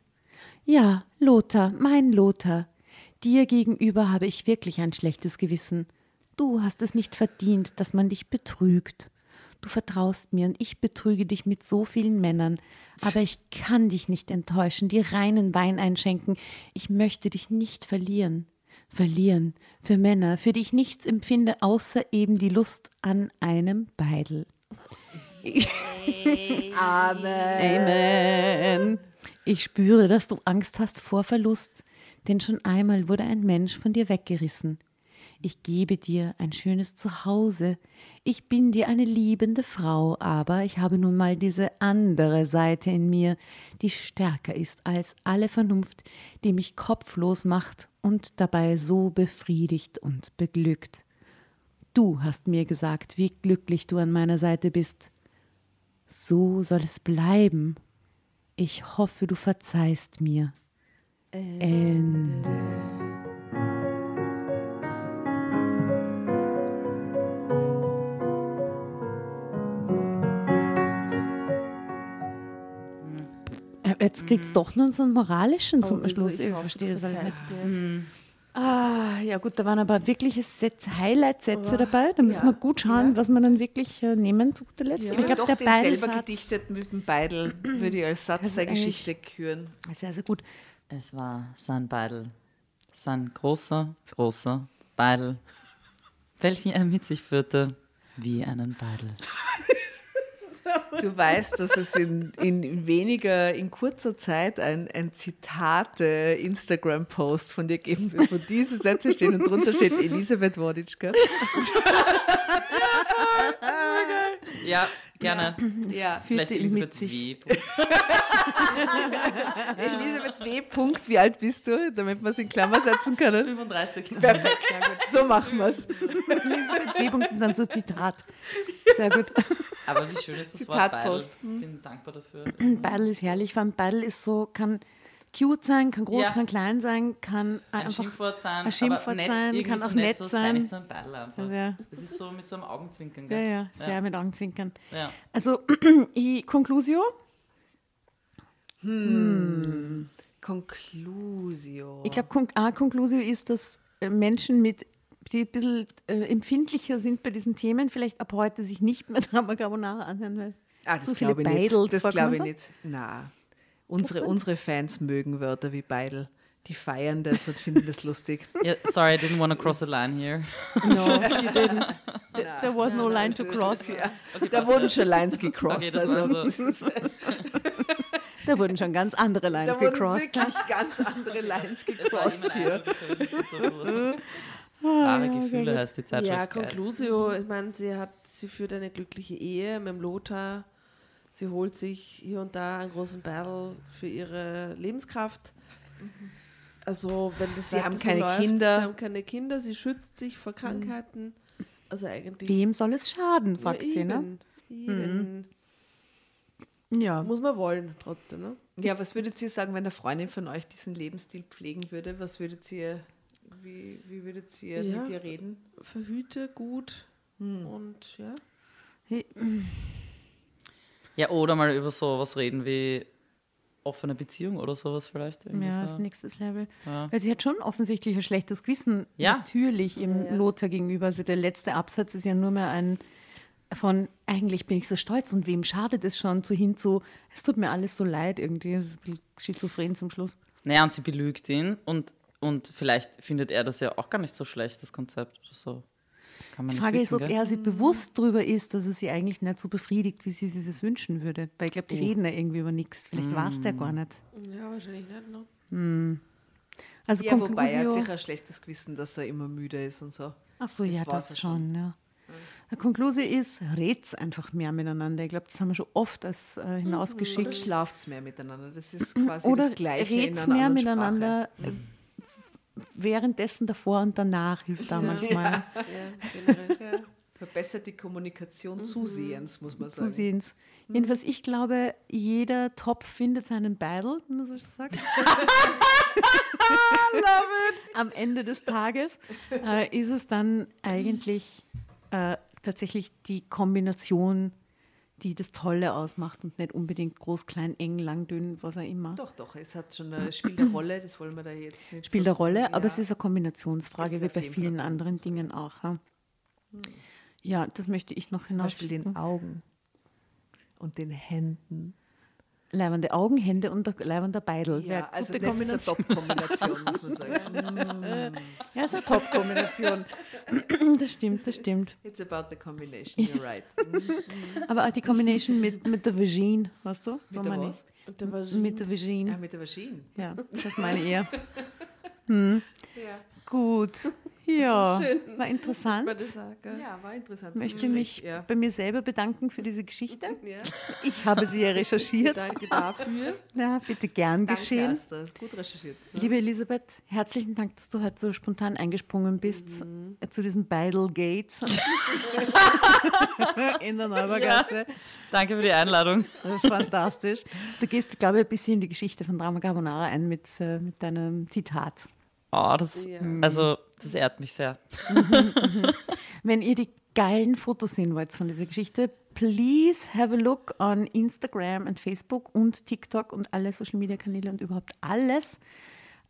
Ja, Lothar, mein Lothar. Dir gegenüber habe ich wirklich ein schlechtes Gewissen. Du hast es nicht verdient, dass man dich betrügt. Du vertraust mir und ich betrüge dich mit so vielen Männern. Aber ich kann dich nicht enttäuschen, dir reinen Wein einschenken. Ich möchte dich nicht verlieren. Verlieren für Männer, für die ich nichts empfinde, außer eben die Lust an einem Beidel. Amen. Ich spüre, dass du Angst hast vor Verlust, denn schon einmal wurde ein Mensch von dir weggerissen. Ich gebe dir ein schönes Zuhause. Ich bin dir eine liebende Frau, aber ich habe nun mal diese andere Seite in mir, die stärker ist als alle Vernunft, die mich kopflos macht und dabei so befriedigt und beglückt. Du hast mir gesagt, wie glücklich du an meiner Seite bist. So soll es bleiben. Ich hoffe, du verzeihst mir. Ende. Äh, Jetzt kriegt es doch noch so einen moralischen zum also Schluss. ich Ich verstehe das alles nicht. verzeihst mir. Ah, ja gut, da waren aber wirkliche Sätze, Highlight-Sätze dabei. Da müssen ja, wir gut schauen, was wir dann wirklich äh, nehmen zu guter Letzt. Ich Aber ich glaube, der den beide selber Satz, gedichtet mit dem Beidel würde ich als Satz Also der Geschichte küren. sehr, sehr gut. es war sein Beidel. Sein großer, großer Beidel, welchen er mit sich führte, wie einen Beidel. Du weißt, dass es in, in weniger, in kurzer Zeit ein, ein Zitate-Instagram-Post von dir geben wird, wo diese Sätze stehen und drunter steht Elisabeth Woditschka. Ja, gerne. Ja, Vielleicht ihn mit Elisabeth. W. Elisabeth W. Punkt, wie alt bist du, damit wir es in Klammer setzen können? 35. Perfekt, so machen wir es. Elisabeth Webung und dann so Zitat. Sehr gut. Aber wie schön ist das Wort Beidel. Zitatpost. Ich bin dankbar dafür. Beidel ist herrlich, vor allem Beidel ist so, kann cute sein, kann groß, Ja. kann klein sein, kann Ein einfach Schimpfwort sein, ein Schimpfwort aber nett, sein, kann so auch nett nett so sein. Nicht so ein einfach. Ja. Das ist so mit so einem Augenzwinkern. Ja, Gell? ja, sehr Ja. mit Augenzwinkern. Ja. Also, Conclusio? Conclusio. Ich glaube, ah, Conclusio ist, dass äh, Menschen mit die ein bisschen äh, empfindlicher sind bei diesen Themen, vielleicht ab heute sich nicht mehr Drama Carbonara anhören, weil ah, das so viele glaube ich Beidel nicht. Das glaube ich nicht. Na, unsere, unsere Fans mögen Wörter wie Beidel. Die feiern das und finden das lustig. Yeah, sorry, I didn't want to cross a line here. No, you didn't. Th- There was no line to cross. Ja. Da wurden schon Lines gecrossed. Okay, also. so. Da wurden schon ganz andere Lines Da wurden gecrossed. wirklich ganz andere Lines gecrossed hier. cool. Wahre Gefühle heißt die Zeitschrift. Ja, geil. Conclusio, ich meine, sie hat, sie führt eine glückliche Ehe mit dem Lothar. Sie holt sich hier und da einen großen Battle für ihre Lebenskraft. Also, wenn das Sie haben so keine läuft, Kinder. Sie haben keine Kinder, sie schützt sich vor Krankheiten. Also eigentlich. Wem soll es schaden, Ja, fragt sie, ne? eben, eben. Ja. Muss man wollen, trotzdem, ne? Ja, was würdet ihr sagen, wenn eine Freundin von euch diesen Lebensstil pflegen würde? Was würdet ihr, wie, wie würdet ihr Ja. mit ihr reden? Verhüte gut und ja. Ja, oder mal über sowas reden wie offene Beziehung oder sowas vielleicht. irgendwie Ja, so. das nächstes Level. Ja. Weil sie hat schon offensichtlich ein schlechtes Gewissen. Ja. Natürlich im Ja, ja. Lothar gegenüber. Also der letzte Absatz ist ja nur mehr ein von eigentlich bin ich so stolz und wem schadet es schon, zu hin zu, es tut mir alles so leid irgendwie. Das ist ein bisschen schizophren zum Schluss. Naja, und sie belügt ihn und, und vielleicht findet er das ja auch gar nicht so schlecht, das Konzept. oder So. Kann man Die nicht Frage wissen, ist, ob gell? er sich bewusst darüber ist, dass er sie eigentlich nicht so befriedigt, wie sie sich das wünschen würde. Weil ich glaube, die reden ja irgendwie über nichts. Vielleicht weiß der gar nicht. Ja, wahrscheinlich nicht, ne? Also Ja, wobei er hat Conclusio. sicher ein schlechtes Gewissen, dass er immer müde ist und so. Ach so, Das ja, das schon. schon, ja. Der Conclusio ist, red's einfach mehr miteinander. Ich glaube, das haben wir schon oft als äh, Oder hinausgeschickt. schlaft's mehr miteinander. Das ist quasi Oder das Gleiche einer mehr miteinander äh, währenddessen davor und danach hilft da manchmal. Ja, generell. Sprache. Verbessert die Kommunikation zusehends, muss man sagen. sehen's. Jedenfalls, ich glaube, jeder Topf findet seinen Beidel, wenn man so sagt. Am Ende des Tages äh, ist es dann eigentlich äh, tatsächlich die Kombination, die das Tolle ausmacht und nicht unbedingt groß, klein, eng, lang, dünn, was auch immer. Doch, doch, es hat schon eine, spielt eine Rolle, das wollen wir da jetzt nicht Spielt so- eine Rolle, aber Ja. es ist eine Kombinationsfrage, wie bei vielen anderen Dingen auch. Ja. ja, das möchte ich noch Zum Beispiel hinaus. den Augen und den Händen. Leibende Augen, Hände und der leibender Beidel. Ja, Wäre also gute das ist eine Kombination. Top-Kombination, muss man sagen. Ja, ist eine Top-Kombination. das stimmt, das stimmt. It's about the combination, you're right. Aber auch die Kombination mit, mit der Vagine, weißt du? Mit So der meine was? Und der ich. Mit der Ja, Vagine. mit der Maschine. Ja, das meine ich eher. Hm. Ja. Gut. Ja, Schön. war interessant. ja, war interessant. Ich möchte mich Ja. bei mir selber bedanken für diese Geschichte. Ja. Ich habe sie ja recherchiert. Danke dafür. Ja, bitte gern Danke, geschehen. Asta. Gut recherchiert. ne? Liebe Elisabeth, herzlichen Dank, dass du heute so spontan eingesprungen bist äh, zu diesem Beidel Gates in der Neubergasse. Danke für die Einladung. Fantastisch. Du gehst, glaube ich, ein bisschen in die Geschichte von Drama Carbonara ein mit, äh, mit deinem Zitat. Oh, das, Ja. also, das ehrt mich sehr. Wenn ihr die geilen Fotos sehen wollt von dieser Geschichte, please have a look on Instagram und Facebook und TikTok und alle Social Media Kanäle und überhaupt alles.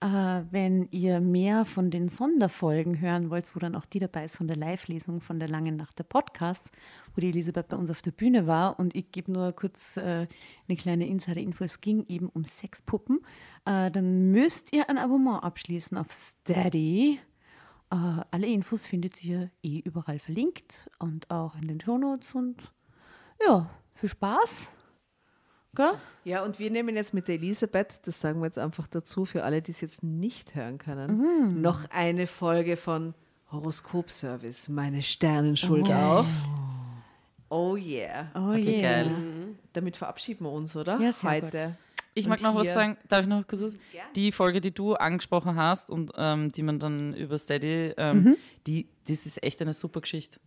Äh, wenn ihr mehr von den Sonderfolgen hören wollt, wo dann auch die dabei ist von der Live-Lesung von der Langen Nacht der Podcasts, wo die Elisabeth bei uns auf der Bühne war und ich gebe nur kurz äh, eine kleine Insider-Info, es ging eben um Sexpuppen, äh, dann müsst ihr ein Abonnement abschließen auf Steady. Äh, alle Infos findet ihr eh überall verlinkt und auch in den Shownotes und ja, viel Spaß. Gell? Ja, und wir nehmen jetzt mit der Elisabeth, das sagen wir jetzt einfach dazu, für alle, die es jetzt nicht hören können, Mhm. noch eine Folge von Horoskopservice, meine Sternenschuld auf. Oh yeah. Oh Okay, yeah. geil. Damit verabschieden wir uns, oder? Ja, sehr Heute. Ich Und mag noch was sagen. Darf ich noch kurz was? Gerne. Die Folge, die du angesprochen hast und ähm, die man dann über Steady, ähm, Mhm. die, das ist echt eine super Ja, Geschichte.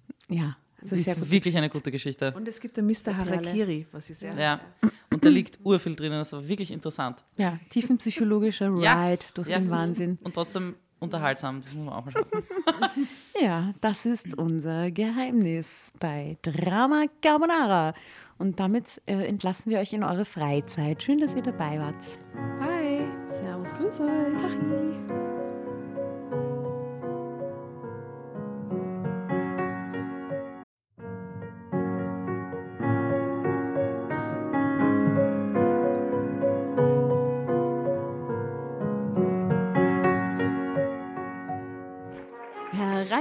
das Das ist ist wirklich eine Geschichte. gute Geschichte. Und es gibt ein Mr. Harakiri, was ich sehr Ja. Und Und da liegt urviel drinnen, das war wirklich interessant. Ja, tiefenpsychologischer Ja. Ride durch Ja. den Wahnsinn. Und trotzdem unterhaltsam, das muss man auch mal schaffen. Ja, das ist unser Geheimnis bei Drama Carbonara. Und damit äh, entlassen wir euch in eure Freizeit. Schön, dass ihr dabei wart. Bye. Servus, grüß euch.